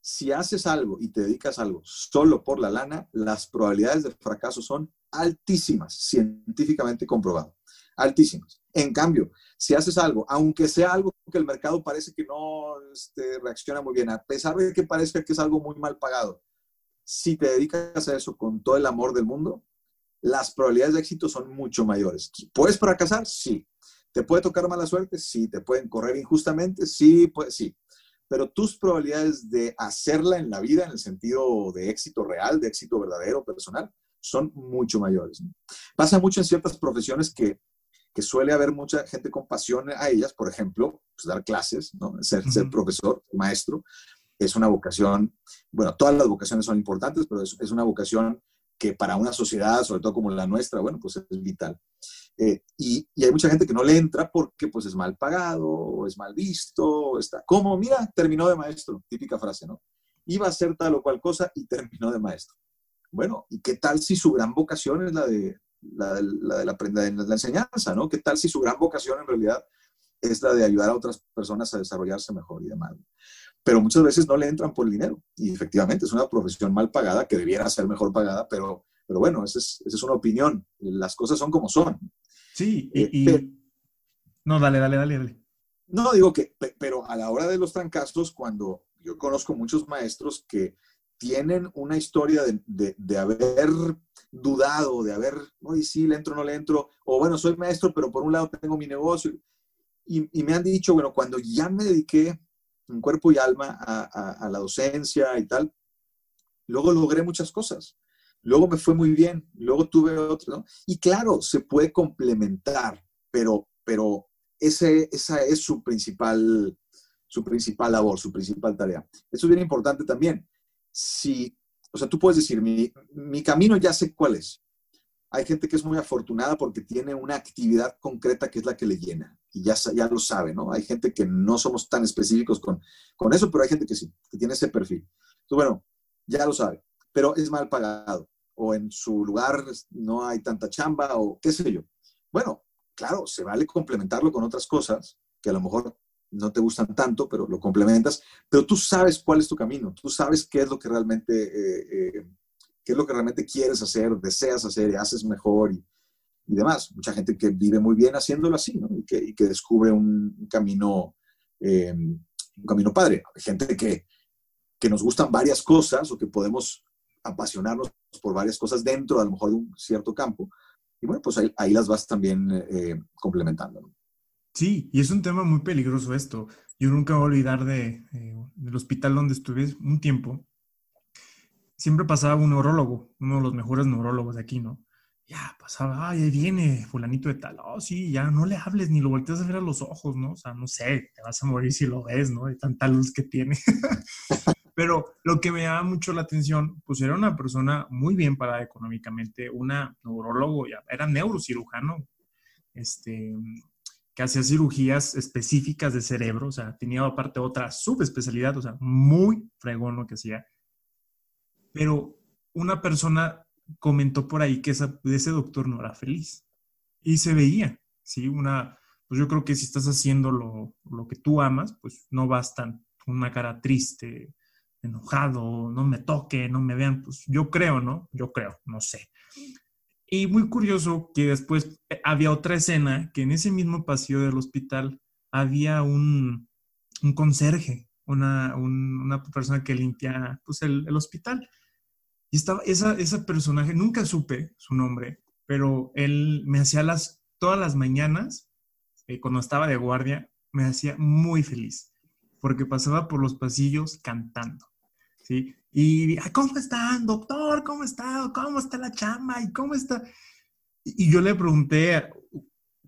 Si haces algo y te dedicas a algo solo por la lana, las probabilidades de fracaso son altísimas, científicamente comprobado, altísimas. En cambio, si haces algo, aunque sea algo que el mercado parece que no este, reacciona muy bien, a pesar de que parezca que es algo muy mal pagado, si te dedicas a eso con todo el amor del mundo, las probabilidades de éxito son mucho mayores. ¿Puedes fracasar? Sí. ¿Te puede tocar mala suerte? Sí. ¿Te pueden correr injustamente? Sí, pues sí pero tus probabilidades de hacerla en la vida, en el sentido de éxito real, de éxito verdadero, personal, son mucho mayores. Pasa mucho en ciertas profesiones que, que, suele haber mucha gente con pasión a ellas, por ejemplo, pues dar clases, ¿no? ser, ser profesor, maestro, es una vocación, bueno, todas las vocaciones son importantes, pero es, es una vocación que para una sociedad, sobre todo como la nuestra, bueno, pues es vital. Eh, y, hay mucha gente que no le entra porque pues es mal pagado, o es mal visto, o está como, mira, terminó de maestro, típica frase, ¿no? Iba a hacer tal o cual cosa y terminó de maestro. Bueno, ¿y qué tal si su gran vocación es la de la, de, la, de la, enseñanza, ¿no? ¿Qué tal si su gran vocación en realidad es la de ayudar a otras personas a desarrollarse mejor y demás? Pero muchas veces no le entran por el dinero. Y efectivamente es una profesión mal pagada que debiera ser mejor pagada, pero, pero bueno, esa es, esa es una opinión. Las cosas son como son. Sí, y, eh, no, dale, dale, dale, dale. No, digo que, pero a la hora de los trancazos, cuando yo conozco muchos maestros que tienen una historia de, de, haber dudado, de haber, oye, sí, le entro, no le entro, o bueno, soy maestro, pero por un lado tengo mi negocio, Y, me han dicho, bueno, cuando ya me dediqué en cuerpo y alma a, la docencia y tal, luego logré muchas cosas. Luego me fue muy bien, luego tuve otro, ¿no? Y claro, se puede complementar, pero, pero ese, esa es su principal, su principal labor, su principal tarea. Eso es bien importante también. Si, o sea, tú puedes decir, mi, mi camino ya sé cuál es. Hay gente que es muy afortunada porque tiene una actividad concreta que es la que le llena y ya, ya lo sabe, ¿no? Hay gente que no somos tan específicos con, con eso, pero hay gente que sí, que tiene ese perfil. Entonces, bueno, ya lo sabe, pero es mal pagado o en su lugar no hay tanta chamba o qué sé yo. Bueno, claro, se vale complementarlo con otras cosas que a lo mejor no te gustan tanto, pero lo complementas, pero tú sabes cuál es tu camino, tú sabes qué es lo que realmente eh, eh, qué es lo que realmente quieres hacer, deseas hacer y haces mejor y, demás. Mucha gente que vive muy bien haciéndolo así. Y que, descubre un, camino, eh, un camino padre. Gente que, que nos gustan varias cosas o que podemos apasionarnos por varias cosas dentro, a lo mejor, de un cierto campo. Y bueno, pues ahí, las vas también complementando. Sí, y es un tema muy peligroso esto. Yo nunca voy a olvidar de, eh, del hospital donde estuve un tiempo siempre pasaba un neurólogo, uno de los mejores neurólogos de aquí, ¿no? Ya pasaba, ay, ahí viene fulanito de tal, oh, sí, ya no le hables ni lo volteas a ver a los ojos, ¿no? O sea, no sé, te vas a morir si lo ves, ¿no? De tanta luz que tiene. [LAUGHS] Pero lo que me llama mucho la atención, pues era una persona muy bien parada económicamente, una neurólogo, ya, era neurocirujano, este, que hacía cirugías específicas de cerebro, o sea, tenía aparte otra subespecialidad, o sea, muy fregón lo que hacía pero una persona comentó por ahí que ese doctor no era feliz y se veía, ¿sí? Una, pues yo creo que si estás haciendo lo, que tú amas, pues no bastan una cara triste, enojado, no me toque, no me vean, pues yo creo, ¿no? Yo creo, no sé. Y muy curioso que después eh, había otra escena que en ese mismo pasillo del hospital había un, un conserje, una, una, persona que limpia pues, el, hospital. Y estaba, esa, ese personaje, nunca supe su nombre, pero él me hacía las, todas las mañanas, eh, cuando estaba de guardia, me hacía muy feliz, porque pasaba por los pasillos cantando, ¿sí? Y, ¿cómo están, doctor? ¿Cómo está? ¿Cómo está la chamba? ¿Y cómo está? Y yo le pregunté,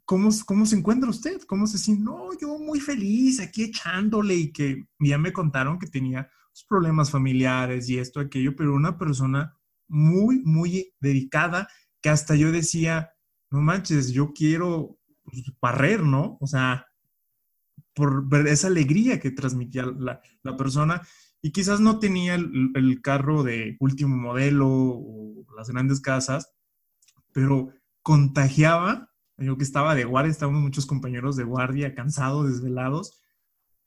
¿cómo, cómo se encuentra usted? ¿Cómo se siente? No, yo muy feliz, aquí echándole y que ya me contaron que tenía problemas familiares y esto, aquello, pero una persona muy, muy dedicada que hasta yo decía, no manches, yo quiero pues, barrer, ¿no? O sea, por ver esa alegría que transmitía la, persona y quizás no tenía el, carro de último modelo o las grandes casas, pero contagiaba, yo que estaba de guardia, estábamos muchos compañeros de guardia, cansados, desvelados,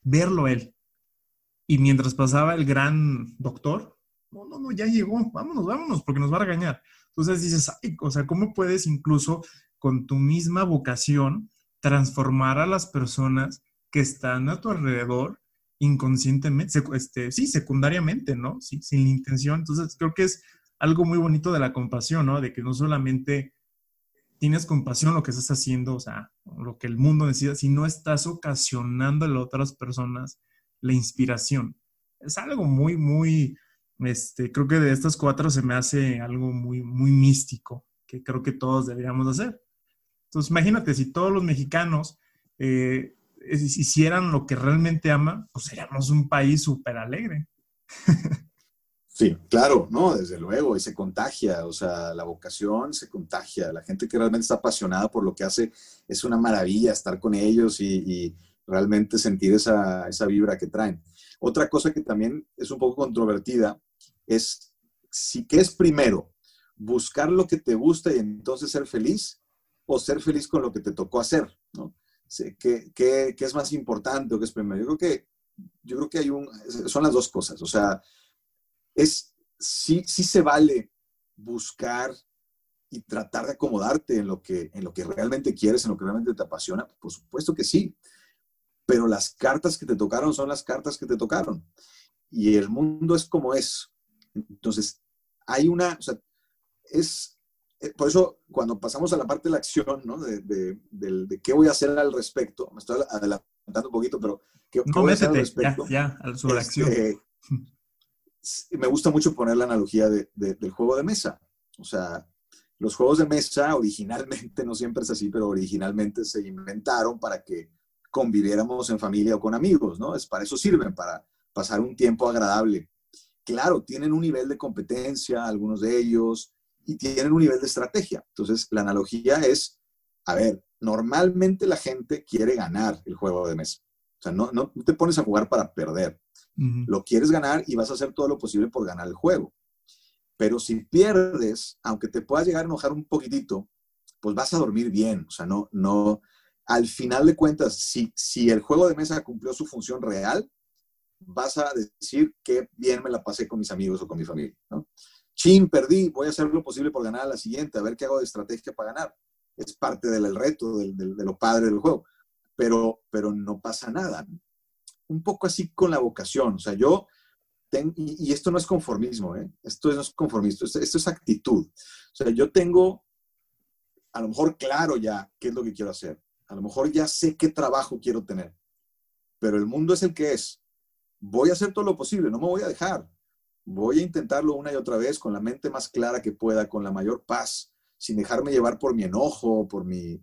verlo él. Y mientras pasaba el gran doctor, no, no, no, ya llegó, vámonos, vámonos, porque nos va a regañar. Entonces dices, Ay, o sea, ¿cómo puedes incluso con tu misma vocación transformar a las personas que están a tu alrededor inconscientemente, este, sí, secundariamente, ¿no? Sí, sin la intención. Entonces, creo que es algo muy bonito de la compasión, ¿no? De que no solamente tienes compasión lo que estás haciendo, o sea, lo que el mundo necesita, sino estás ocasionando a otras personas la inspiración. Es algo muy, muy, este, creo que de estas cuatro se me hace algo muy, muy místico, que creo que todos deberíamos hacer. Entonces, imagínate, si todos los mexicanos eh, hicieran lo que realmente aman, pues seríamos un país súper alegre. Sí, claro, no, desde luego, y se contagia, o sea, la vocación se contagia, la gente que realmente está apasionada por lo que hace, es una maravilla estar con ellos y realmente sentir esa, esa vibra que traen. Otra cosa que también es un poco controvertida es si qué es primero, buscar lo que te gusta y entonces ser feliz o ser feliz con lo que te tocó hacer, ¿no? ¿Qué, qué, qué es más importante o qué es primero? Yo creo que, yo creo que hay un, son las dos cosas, o sea, es, sí, sí se vale buscar y tratar de acomodarte en lo, que, en lo que realmente quieres, en lo que realmente te apasiona, por supuesto que sí pero las cartas que te tocaron son las cartas que te tocaron. Y el mundo es como es. Entonces, hay una, o sea, es, por eso cuando pasamos a la parte de la acción, ¿no? De, de, qué voy a hacer al respecto, me estoy adelantando un poquito, pero ¿qué, no, voy a hacer al respecto? Ya, ya sobre la acción. Este, me gusta mucho poner la analogía del juego de mesa. O sea, los juegos de mesa originalmente, [LAUGHS] no siempre es así, pero originalmente se inventaron para que conviviéramos en familia o con amigos, ¿no? Es para eso sirven, para pasar un tiempo agradable. Claro, tienen un nivel de competencia, algunos de ellos, y tienen un nivel de estrategia. Entonces, la analogía es, a ver, normalmente la gente quiere ganar el juego de mesa. O sea, no, no te pones a jugar para perder. Lo quieres ganar y vas a hacer todo lo posible por ganar el juego. Pero si pierdes, aunque te puedas llegar a enojar un poquitito, pues vas a dormir bien. O sea, no, no, al final de cuentas, si, si el juego de mesa cumplió su función real, vas a decir que bien me la pasé con mis amigos o con mi familia. ¿no? Chin, perdí, voy a hacer lo posible por ganar a la siguiente, a ver qué hago de estrategia para ganar. Es parte del reto, de lo padre del juego. Pero, pero no pasa nada un poco así con la vocación. O sea, yo, y, esto no es conformismo, ¿eh? esto no es conformismo, esto, es actitud. O sea, yo tengo a lo mejor claro ya qué es lo que quiero hacer. A lo mejor ya sé qué trabajo quiero tener. Pero el mundo es el que es. Voy a hacer todo lo posible, no me voy a dejar. Voy a intentarlo una y otra vez con la mente más clara que pueda, con la mayor paz, sin dejarme llevar por mi enojo, por mi,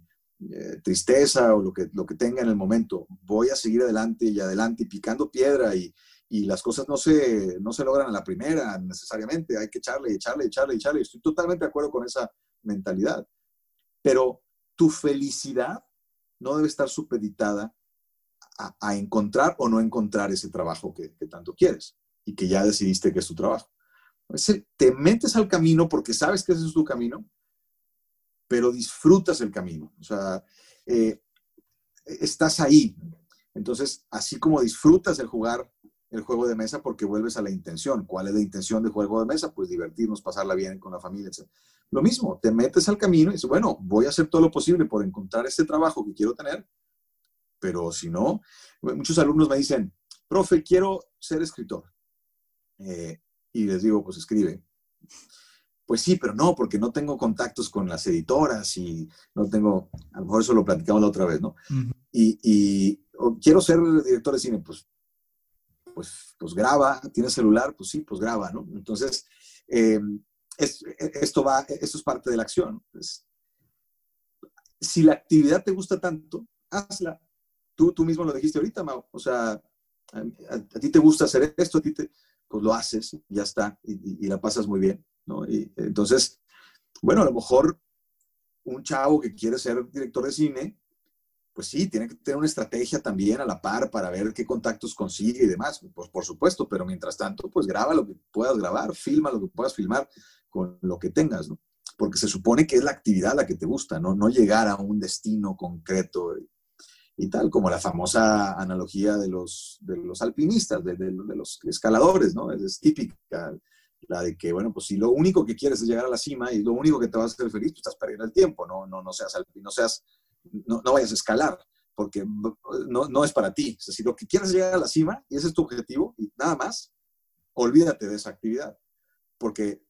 eh, tristeza o lo que, lo que tenga en el momento, voy a seguir adelante y adelante y picando piedra y, y las cosas no se, no se logran a la primera necesariamente, hay que echarle, echarle, echarle, echarle. Estoy totalmente de acuerdo con esa mentalidad. Pero tu felicidad no debe estar supeditada a, encontrar o no encontrar ese trabajo que, tanto quieres y que ya decidiste que es tu trabajo. te metes al camino porque sabes que ese es tu camino pero disfrutas el camino. O sea, eh, estás ahí. Entonces, así como disfrutas el jugar el juego de mesa porque vuelves a la intención. ¿Cuál es la intención del juego de mesa? Pues divertirnos, pasarla bien con la familia, etc. Lo mismo, te metes al camino y dices, bueno, voy a hacer todo lo posible por encontrar este trabajo que quiero tener, pero si no, muchos alumnos me dicen, profe, quiero ser escritor. Eh, y les digo, pues escribe. Pues sí, pero no, porque no tengo contactos con las editoras y no tengo, a lo mejor eso lo platicamos la otra vez, ¿no? Y, quiero ser director de cine, pues, pues, pues graba, tienes celular, pues sí, pues graba, ¿no? Entonces, eh, esto va, esto es parte de la acción. Pues, si la actividad te gusta tanto, hazla. Tú, tú mismo lo dijiste ahorita, Mau. O sea, a, ti te gusta hacer esto, a ti te, pues lo haces, ya está, y la pasas muy bien. Y entonces, bueno, a lo mejor un chavo que quiere ser director de cine, pues sí, tiene que tener una estrategia también a la par para ver qué contactos consigue y demás, pues por supuesto, pero mientras tanto, pues graba lo que puedas grabar, filma lo que puedas filmar con lo que tengas, ¿no? Porque se supone que es la actividad la que te gusta, ¿no? No llegar a un destino concreto y, tal, como la famosa analogía de los, de los alpinistas, de, de, los escaladores, ¿no? Es, típica la de que, bueno, pues si lo único que quieres es llegar a la cima y lo único que te va a hacer feliz, tú estás perdiendo el tiempo, no, no, no seas, no, seas no, no vayas a escalar, porque no, no es para ti. si lo que quieres es llegar a la cima y ese es tu objetivo y nada más, olvídate de esa actividad, porque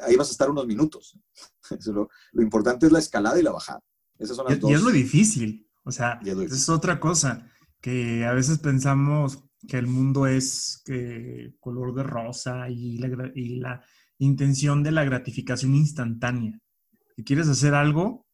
ahí vas a estar unos minutos. [LAUGHS] lo, lo, importante es la escalada y la bajada. Esas son las y, dos. y es lo difícil, o sea, es otra cosa que a veces pensamos, que el mundo es que color de rosa y la, y la intención de la gratificación instantánea. Si quieres hacer algo,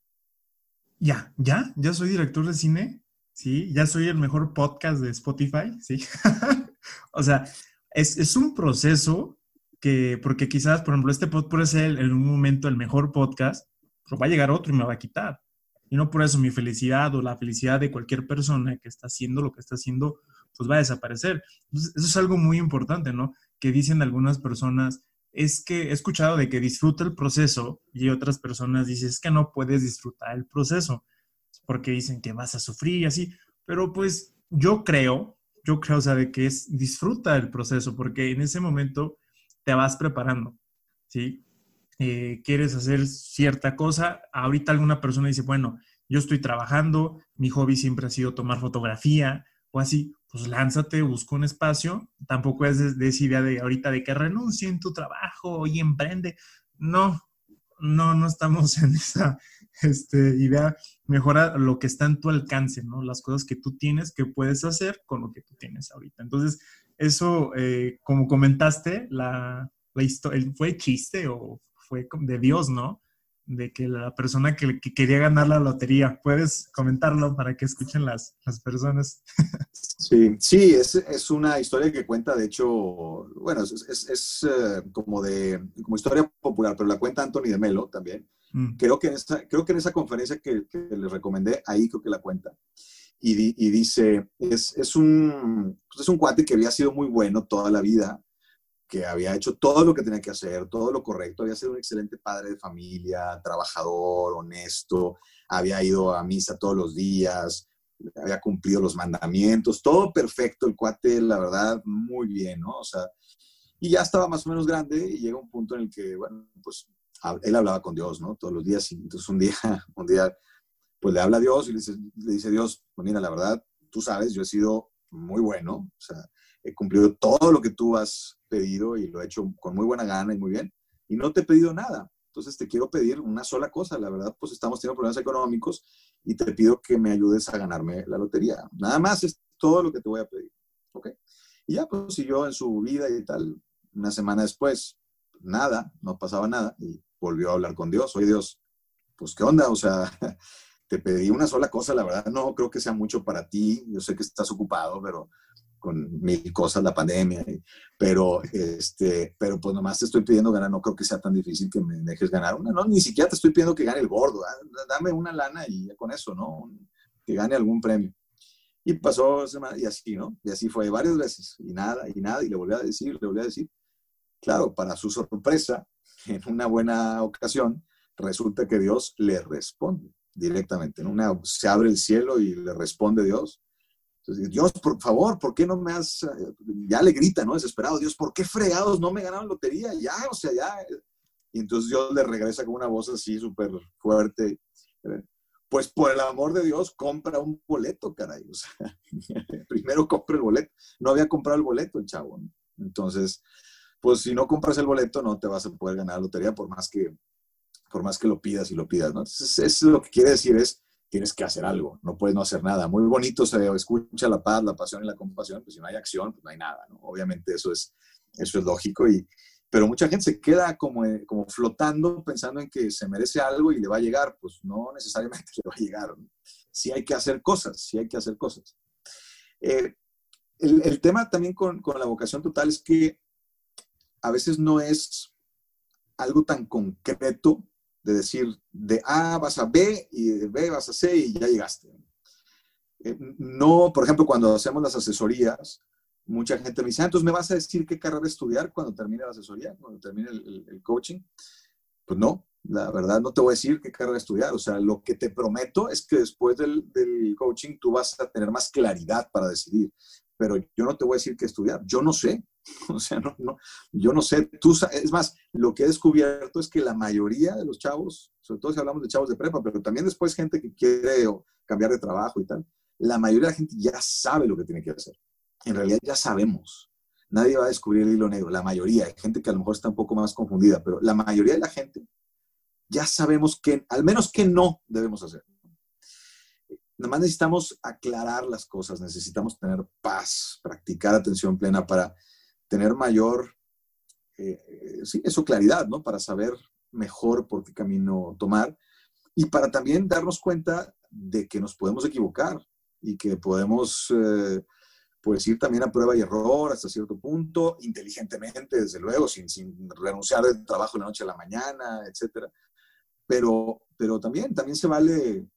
ya, ya, ya soy director de cine, ¿sí? Ya soy el mejor podcast de Spotify, ¿sí? [LAUGHS] o sea, es, es, un proceso que, porque quizás, por ejemplo, este podcast puede ser en un momento el mejor podcast, pero va a llegar otro y me va a quitar. Y no por eso mi felicidad o la felicidad de cualquier persona que está haciendo lo que está haciendo pues va a desaparecer. eso es algo muy importante, ¿no? Que dicen algunas personas, es que he escuchado de que disfruta el proceso y otras personas dicen, es que no puedes disfrutar el proceso, porque dicen que vas a sufrir y así, pero pues yo creo, yo creo, sabe que es disfruta el proceso, porque en ese momento te vas preparando, ¿sí? Eh, quieres hacer cierta cosa, ahorita alguna persona dice, bueno, yo estoy trabajando, mi hobby siempre ha sido tomar fotografía o así, pues lánzate, busca un espacio. Tampoco es de, esa idea de ahorita de que renuncie en tu trabajo y emprende. No, no, no estamos [LAUGHS] en esa este, idea. Mejora lo que está en tu alcance, ¿no? Las cosas que tú tienes, que puedes hacer con lo que tú tienes ahorita. Entonces, eso, eh, como comentaste, la, la historia, ¿fue chiste o fue de Dios, no? de que la persona que, quería ganar la lotería. ¿Puedes comentarlo para que escuchen las, las personas? Sí, sí, es, es, una historia que cuenta, de hecho, bueno, es, es, eh, como de como historia popular, pero la cuenta Anthony de Melo también. Mm. Creo, que en esa, creo que en esa conferencia que, que les recomendé, ahí creo que la cuenta. Y, y dice, es, es, un, pues es un cuate que había sido muy bueno toda la vida, que había hecho todo lo que tenía que hacer, todo lo correcto, había sido un excelente padre de familia, trabajador, honesto, había ido a misa todos los días, había cumplido los mandamientos, todo perfecto, el cuate, la verdad, muy bien, ¿no? O sea, y ya estaba más o menos grande y llega un punto en el que, bueno, pues él hablaba con Dios, ¿no? Todos los días, y entonces un día, [LAUGHS] un día, pues le habla a Dios y le dice, le dice Dios, pues mira, la verdad, tú sabes, yo he sido muy bueno, o sea, he cumplido todo lo que tú has pedido y lo he hecho con muy buena gana y muy bien, y no te he pedido nada. Entonces te quiero pedir una sola cosa. La verdad, pues estamos teniendo problemas económicos y te pido que me ayudes a ganarme la lotería. Nada más es todo lo que te voy a pedir. ¿Ok? Y ya, pues siguió en su vida y tal. Una semana después, nada, no pasaba nada y volvió a hablar con Dios. Oye, Dios, pues qué onda, o sea, [LAUGHS] te pedí una sola cosa, la verdad no creo que sea mucho para ti. Yo sé que estás ocupado, pero con mil cosas, la pandemia, pero, este, pero pues nomás te estoy pidiendo ganar, no creo que sea tan difícil que me dejes ganar una, no, ni siquiera te estoy pidiendo que gane el gordo, ah, dame una lana y con eso, ¿no? Que gane algún premio. Y pasó y así, ¿no? Y así fue varias veces, y nada, y nada, y le volví a decir, le volví a decir. Claro, para su sorpresa, en una buena ocasión, resulta que Dios le responde directamente, ¿no? Una, se abre el cielo y le responde Dios Dios, por favor, ¿por qué no me has, eh, ya le grita, ¿no? Desesperado, Dios, ¿por qué fregados no me ganaron lotería? Ya, o sea, ya. Y entonces Dios le regresa con una voz así súper fuerte. Pues por el amor de Dios, compra un boleto, caray. O sea, [LAUGHS] primero compra el boleto. No había comprado el boleto el chavo. Entonces, pues si no compras el boleto, no te vas a poder ganar la lotería por más que, por más que lo pidas y lo pidas, ¿no? Entonces, eso lo que quiere decir es, tienes que hacer algo, no puedes no hacer nada. Muy bonito se escucha la paz, la pasión y la compasión, pues si no hay acción, pues no hay nada, ¿no? Obviamente eso es, eso es lógico, y, pero mucha gente se queda como, eh, como flotando pensando en que se merece algo y le va a llegar, pues no necesariamente [LAUGHS] le va a llegar. Sí hay que hacer cosas, sí hay que hacer cosas. Eh, el, el, tema también con, con la vocación total es que a veces no es algo tan concreto de decir de A vas a B y de B vas a C y ya llegaste. Eh, no, por ejemplo, cuando hacemos las asesorías, mucha gente me dice, ah, entonces me vas a decir qué carrera estudiar cuando termine la asesoría, cuando termine el, coaching. Pues no, la verdad no te voy a decir qué carrera estudiar. O sea, lo que te prometo es que después del, del coaching tú vas a tener más claridad para decidir. Pero yo no te voy a decir qué estudiar. Yo no sé. [LAUGHS] O sea, no, no, yo no sé, tú, es más, lo que he descubierto es que la mayoría de los chavos, sobre todo si hablamos de chavos de prepa, pero también después gente que quiere cambiar de trabajo y tal, la mayoría de la gente ya sabe lo que tiene que hacer. En realidad ya sabemos. Nadie va a descubrir el hilo negro. La mayoría, hay gente que a lo mejor está un poco más confundida, pero la mayoría de la gente ya sabemos que, al menos que no debemos hacer. Nada más necesitamos aclarar las cosas, necesitamos tener paz, practicar atención plena para tener mayor, eh, eh, sí, eso, claridad, ¿no? Para saber mejor por qué camino tomar y para también darnos cuenta de que nos podemos equivocar y que podemos, eh, pues, ir también a prueba y error hasta cierto punto, inteligentemente, desde luego, sin, sin renunciar del trabajo de la noche a la mañana, etcétera. Pero, pero también, también se vale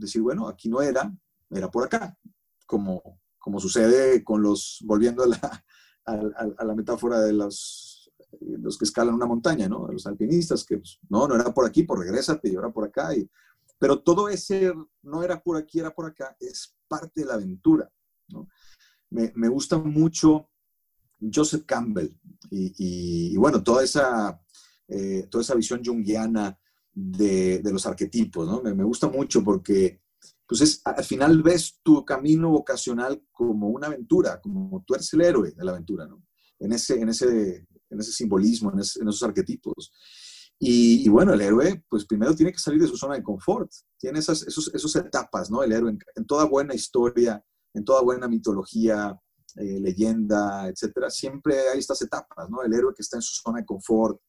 decir, bueno, aquí no era, era por acá, como, como sucede con los, volviendo a la, [LAUGHS] a, la metáfora de los, los que escalan una montaña, ¿no? Los alpinistas, que pues, no, no era por aquí, por regrésate y ahora por acá. Y, pero todo ese no era por aquí, era por acá, es parte de la aventura, ¿no? Me, me gusta mucho Joseph Campbell y, y, bueno, toda esa, eh, toda esa visión junguiana de, los arquetipos, ¿no? Me, me, gusta mucho porque pues al final ves tu camino vocacional como una aventura, como tú eres el héroe de la aventura, ¿no? En ese, en ese, en ese simbolismo, en, esos arquetipos. Y, bueno, el héroe, pues primero tiene que salir de su zona de confort. Tiene esas esos, etapas, ¿no? El héroe, en, toda buena historia, en toda buena mitología, eh, leyenda, etcétera, siempre hay estas etapas, ¿no? El héroe que está en su zona de confort,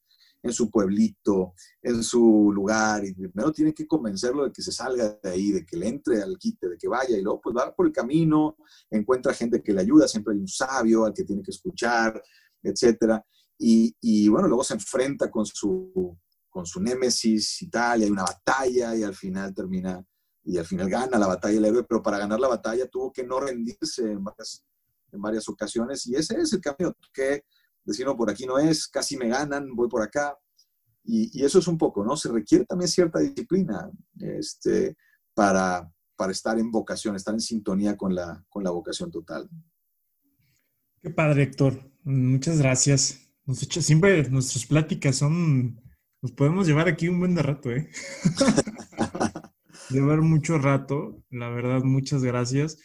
en su pueblito, en su lugar, y primero tiene que convencerlo de que se salga de ahí, de que le entre al quite, de que vaya, y luego pues va por el camino, encuentra gente que le ayuda, siempre hay un sabio al que tiene que escuchar, etcétera. Y, bueno, luego se enfrenta con su, con su némesis y tal, y hay una batalla y al final termina, y al final gana la batalla el héroe, pero para ganar la batalla tuvo que no rendirse en varias, en varias ocasiones y ese es el camino que decir, no, por aquí no es, casi me ganan, voy por acá. Y, eso es un poco, ¿no? Se requiere también cierta disciplina este, para, para estar en vocación, estar en sintonía con la, con la vocación total. Qué padre, Héctor. Muchas gracias. Nos hecho, siempre nuestras pláticas son, nos podemos llevar aquí un buen de rato, ¿eh? [LAUGHS] llevar mucho rato, la verdad, muchas gracias.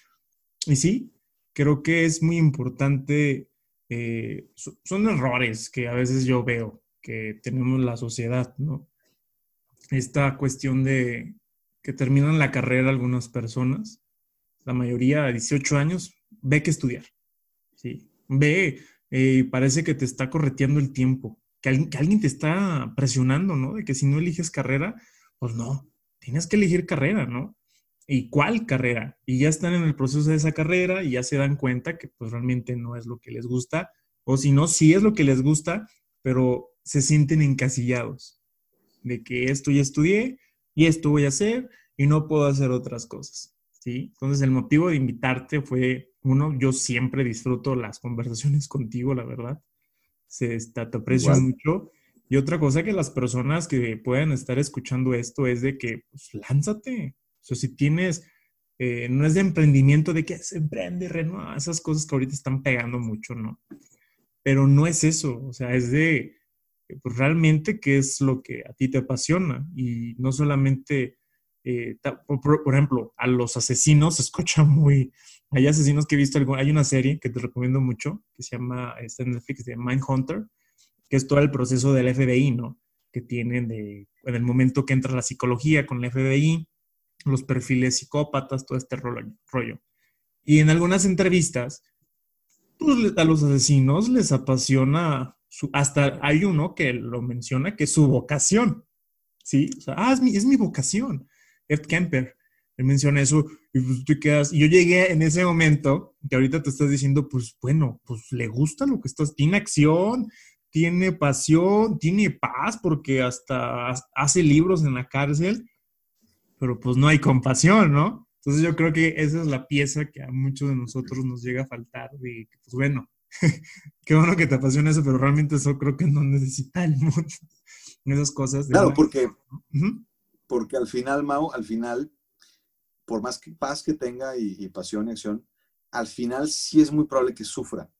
Y sí, creo que es muy importante, eh, son errores que a veces yo veo que tenemos la sociedad, ¿no? Esta cuestión de que terminan la carrera algunas personas, la mayoría a 18 años, ve que estudiar, ¿sí? Ve eh, parece que te está correteando el tiempo, que alguien, te está presionando, ¿no? De que si no eliges carrera, pues no, tienes que elegir carrera, ¿no? ¿Y cuál carrera? Y ya están en el proceso de esa carrera y ya se dan cuenta que pues realmente no es lo que les gusta, o si no, sí es lo que les gusta, pero se sienten encasillados de que esto ya estudié y esto voy a hacer y no puedo hacer otras cosas. ¿sí? Entonces el motivo de invitarte fue uno, yo siempre disfruto las conversaciones [LAUGHS] contigo, la verdad. Se, te aprecio mucho. Y otra cosa que las personas que puedan estar escuchando esto es de que, pues, lánzate. Sea, si tienes, eh, no es de emprendimiento, de que se emprende, renueva, esas cosas que ahorita están pegando mucho, ¿no? Pero no es eso, o sea, es de, pues, realmente qué es lo que a ti te apasiona y no solamente eh, por, ejemplo, a los asesinos se escucha muy... Hay asesinos que he visto, hay una serie que te recomiendo mucho, que se llama, está en Netflix, de Mindhunter, que es todo el proceso del FBI, ¿no? Que tienen de, en el momento que entra la psicología con el FBI, los perfiles psicópatas, todo este rollo. Y en algunas entrevistas, pues a los asesinos les apasiona, hasta hay uno que lo menciona que es su vocación, ¿sí? O sea, ah, es mi, es mi vocación. Ed Kemper. Él menciona eso y pues tú quedas. Y yo llegué en ese momento que ahorita te estás diciendo, pues bueno, pues le gusta lo que estás, tiene acción, tiene pasión, tiene paz, porque hasta hace libros en la cárcel, pero pues no hay compasión, ¿no? Entonces yo creo que esa es la pieza que a muchos de nosotros nos llega a faltar, de pues bueno, [LAUGHS] qué bueno que te apasiona eso, pero realmente eso creo que no necesita el mundo. [LAUGHS] Esas cosas. claro, porque porque al final, Mau, al final, por más que paz que tenga y, pasión y acción, al final sí es muy probable que sufra.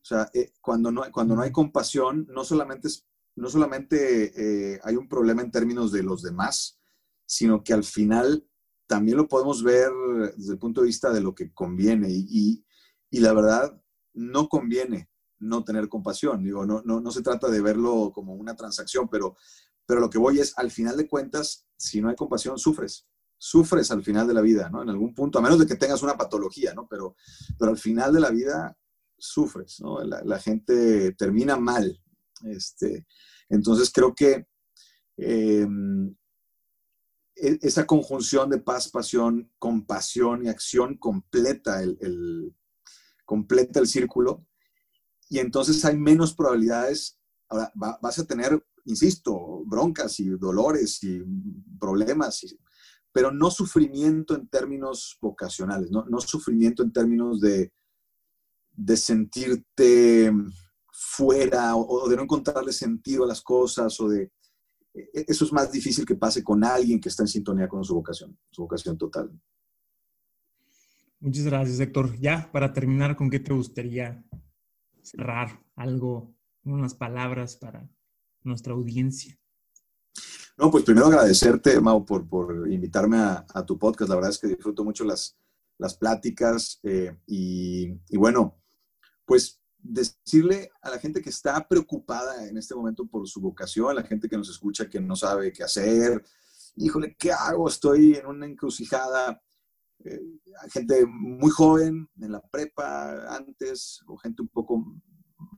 O sea, eh, cuando, no, cuando no hay compasión, no solamente, no solamente eh, hay un problema en términos de los demás, sino que al final también lo podemos ver desde el punto de vista de lo que conviene. Y, y, la verdad, no conviene no tener compasión. Digo, no, no, no se trata de verlo como una transacción, pero pero lo que voy es, al final de cuentas, si no hay compasión, sufres. Sufres al final de la vida, ¿no? En algún punto, a menos de que tengas una patología, ¿no? Pero, pero al final de la vida sufres, ¿no? La, gente termina mal. Este, entonces creo que em, e, esa conjunción de paz, pasión, compasión y acción completa el, completa el círculo y entonces hay menos probabilidades. Ahora, vas a tener insisto, broncas y dolores y problemas, pero no sufrimiento en términos vocacionales, no, sufrimiento en términos de, de sentirte fuera o, de no encontrarle sentido a las cosas o de... E, eso es más difícil que pase con alguien que está en sintonía con su vocación, su vocación total. Muchas gracias, Héctor. Ya, para terminar, ¿con qué te gustaría cerrar algo, unas palabras para nuestra audiencia? No, pues primero agradecerte, Mau, por, por invitarme a, tu podcast. La verdad es que disfruto mucho las, las pláticas eh, y, bueno, pues decirle a la gente que está preocupada en este momento por su vocación, a la gente que nos escucha que no sabe qué hacer, híjole, ¿qué hago? Estoy en una encrucijada. Eh, gente muy joven, en la prepa antes, o gente un poco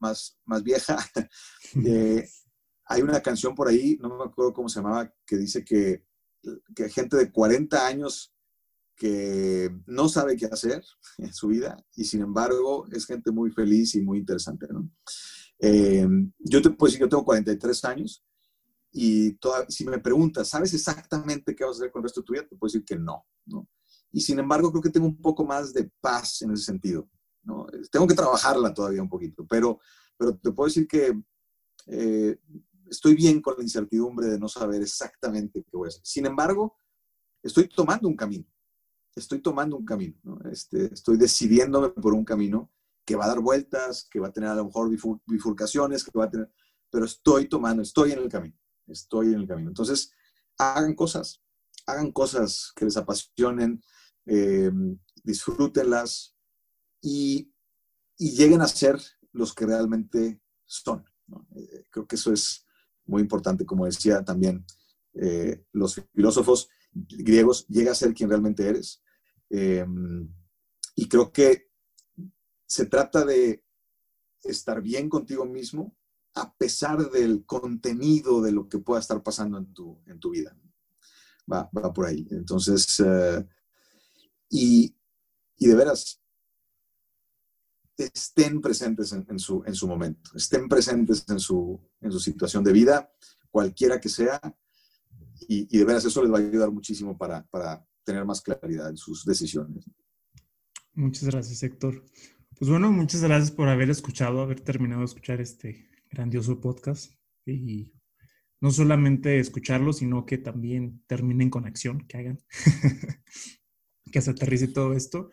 más, más vieja. [LAUGHS] Eh, hay una canción por ahí, no me acuerdo cómo se llamaba, que dice que, que gente de 40 años que no sabe qué hacer [LAUGHS] en su vida y sin embargo es gente muy feliz y muy interesante. ¿no? Eh, yo te puedo decir que tengo 43 años y si me preguntas, ¿sabes exactamente qué vas a hacer con el resto de tu vida? Te puedo decir que no, ¿no? Y sin embargo creo que tengo un poco más de paz en ese sentido. ¿no? Tengo que trabajarla todavía un poquito, pero, pero te puedo decir que eh, estoy bien con la incertidumbre de no saber exactamente qué voy a hacer. Sin embargo, estoy tomando un camino, estoy tomando un camino, este, estoy decidiéndome por un camino que va a dar vueltas, que va a tener a lo mejor bifurcaciones, que va a tener, pero estoy tomando, estoy en el camino, estoy en el camino. Entonces, hagan cosas, hagan cosas que les apasionen, eh, disfrútenlas y, y, lleguen a ser los que realmente son. Eh, creo que eso es muy importante, como decía también eh, los filósofos griegos, llega a ser quien realmente eres. Em, y creo que se trata de estar bien contigo mismo a pesar del contenido de lo que pueda estar pasando en tu, en tu vida. Va, va por ahí. Entonces, eh, y, y, de veras, estén presentes en, su, en su momento, estén presentes en su, en su situación de vida, cualquiera que sea, y, de veras eso les va a ayudar muchísimo para, para tener más claridad en sus decisiones. Muchas gracias, Héctor. Pues bueno, muchas gracias por haber escuchado, haber terminado de escuchar este grandioso podcast y no solamente escucharlo, sino que también terminen con acción, que hagan, [LAUGHS] que se aterrice todo esto.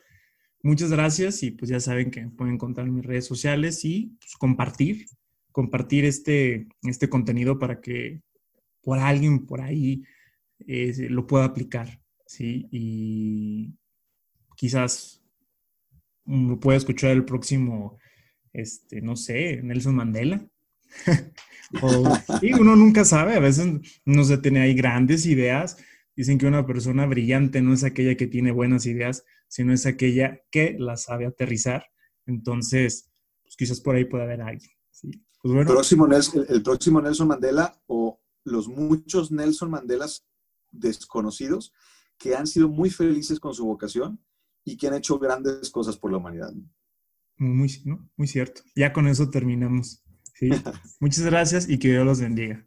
Muchas gracias y pues ya saben que pueden encontrar en mis redes sociales y pues, compartir, compartir este, este contenido para que por alguien por ahí eh, lo pueda aplicar. ¿sí? Y quizás lo pueda escuchar el próximo, este, no sé, Nelson Mandela. [LAUGHS] y uno nunca sabe, a veces no se tiene ahí grandes ideas. Dicen que una persona brillante no es aquella que tiene buenas ideas, sino es aquella que las sabe aterrizar. Entonces, pues quizás por ahí puede haber alguien. Pues el, próximo Nelson, el próximo Nelson Mandela o los muchos Nelson Mandelas desconocidos que han sido muy felices con su vocación y que han hecho grandes cosas por la humanidad. Muy, muy cierto. Ya con eso terminamos. [LAUGHS] Muchas gracias y que Dios los bendiga.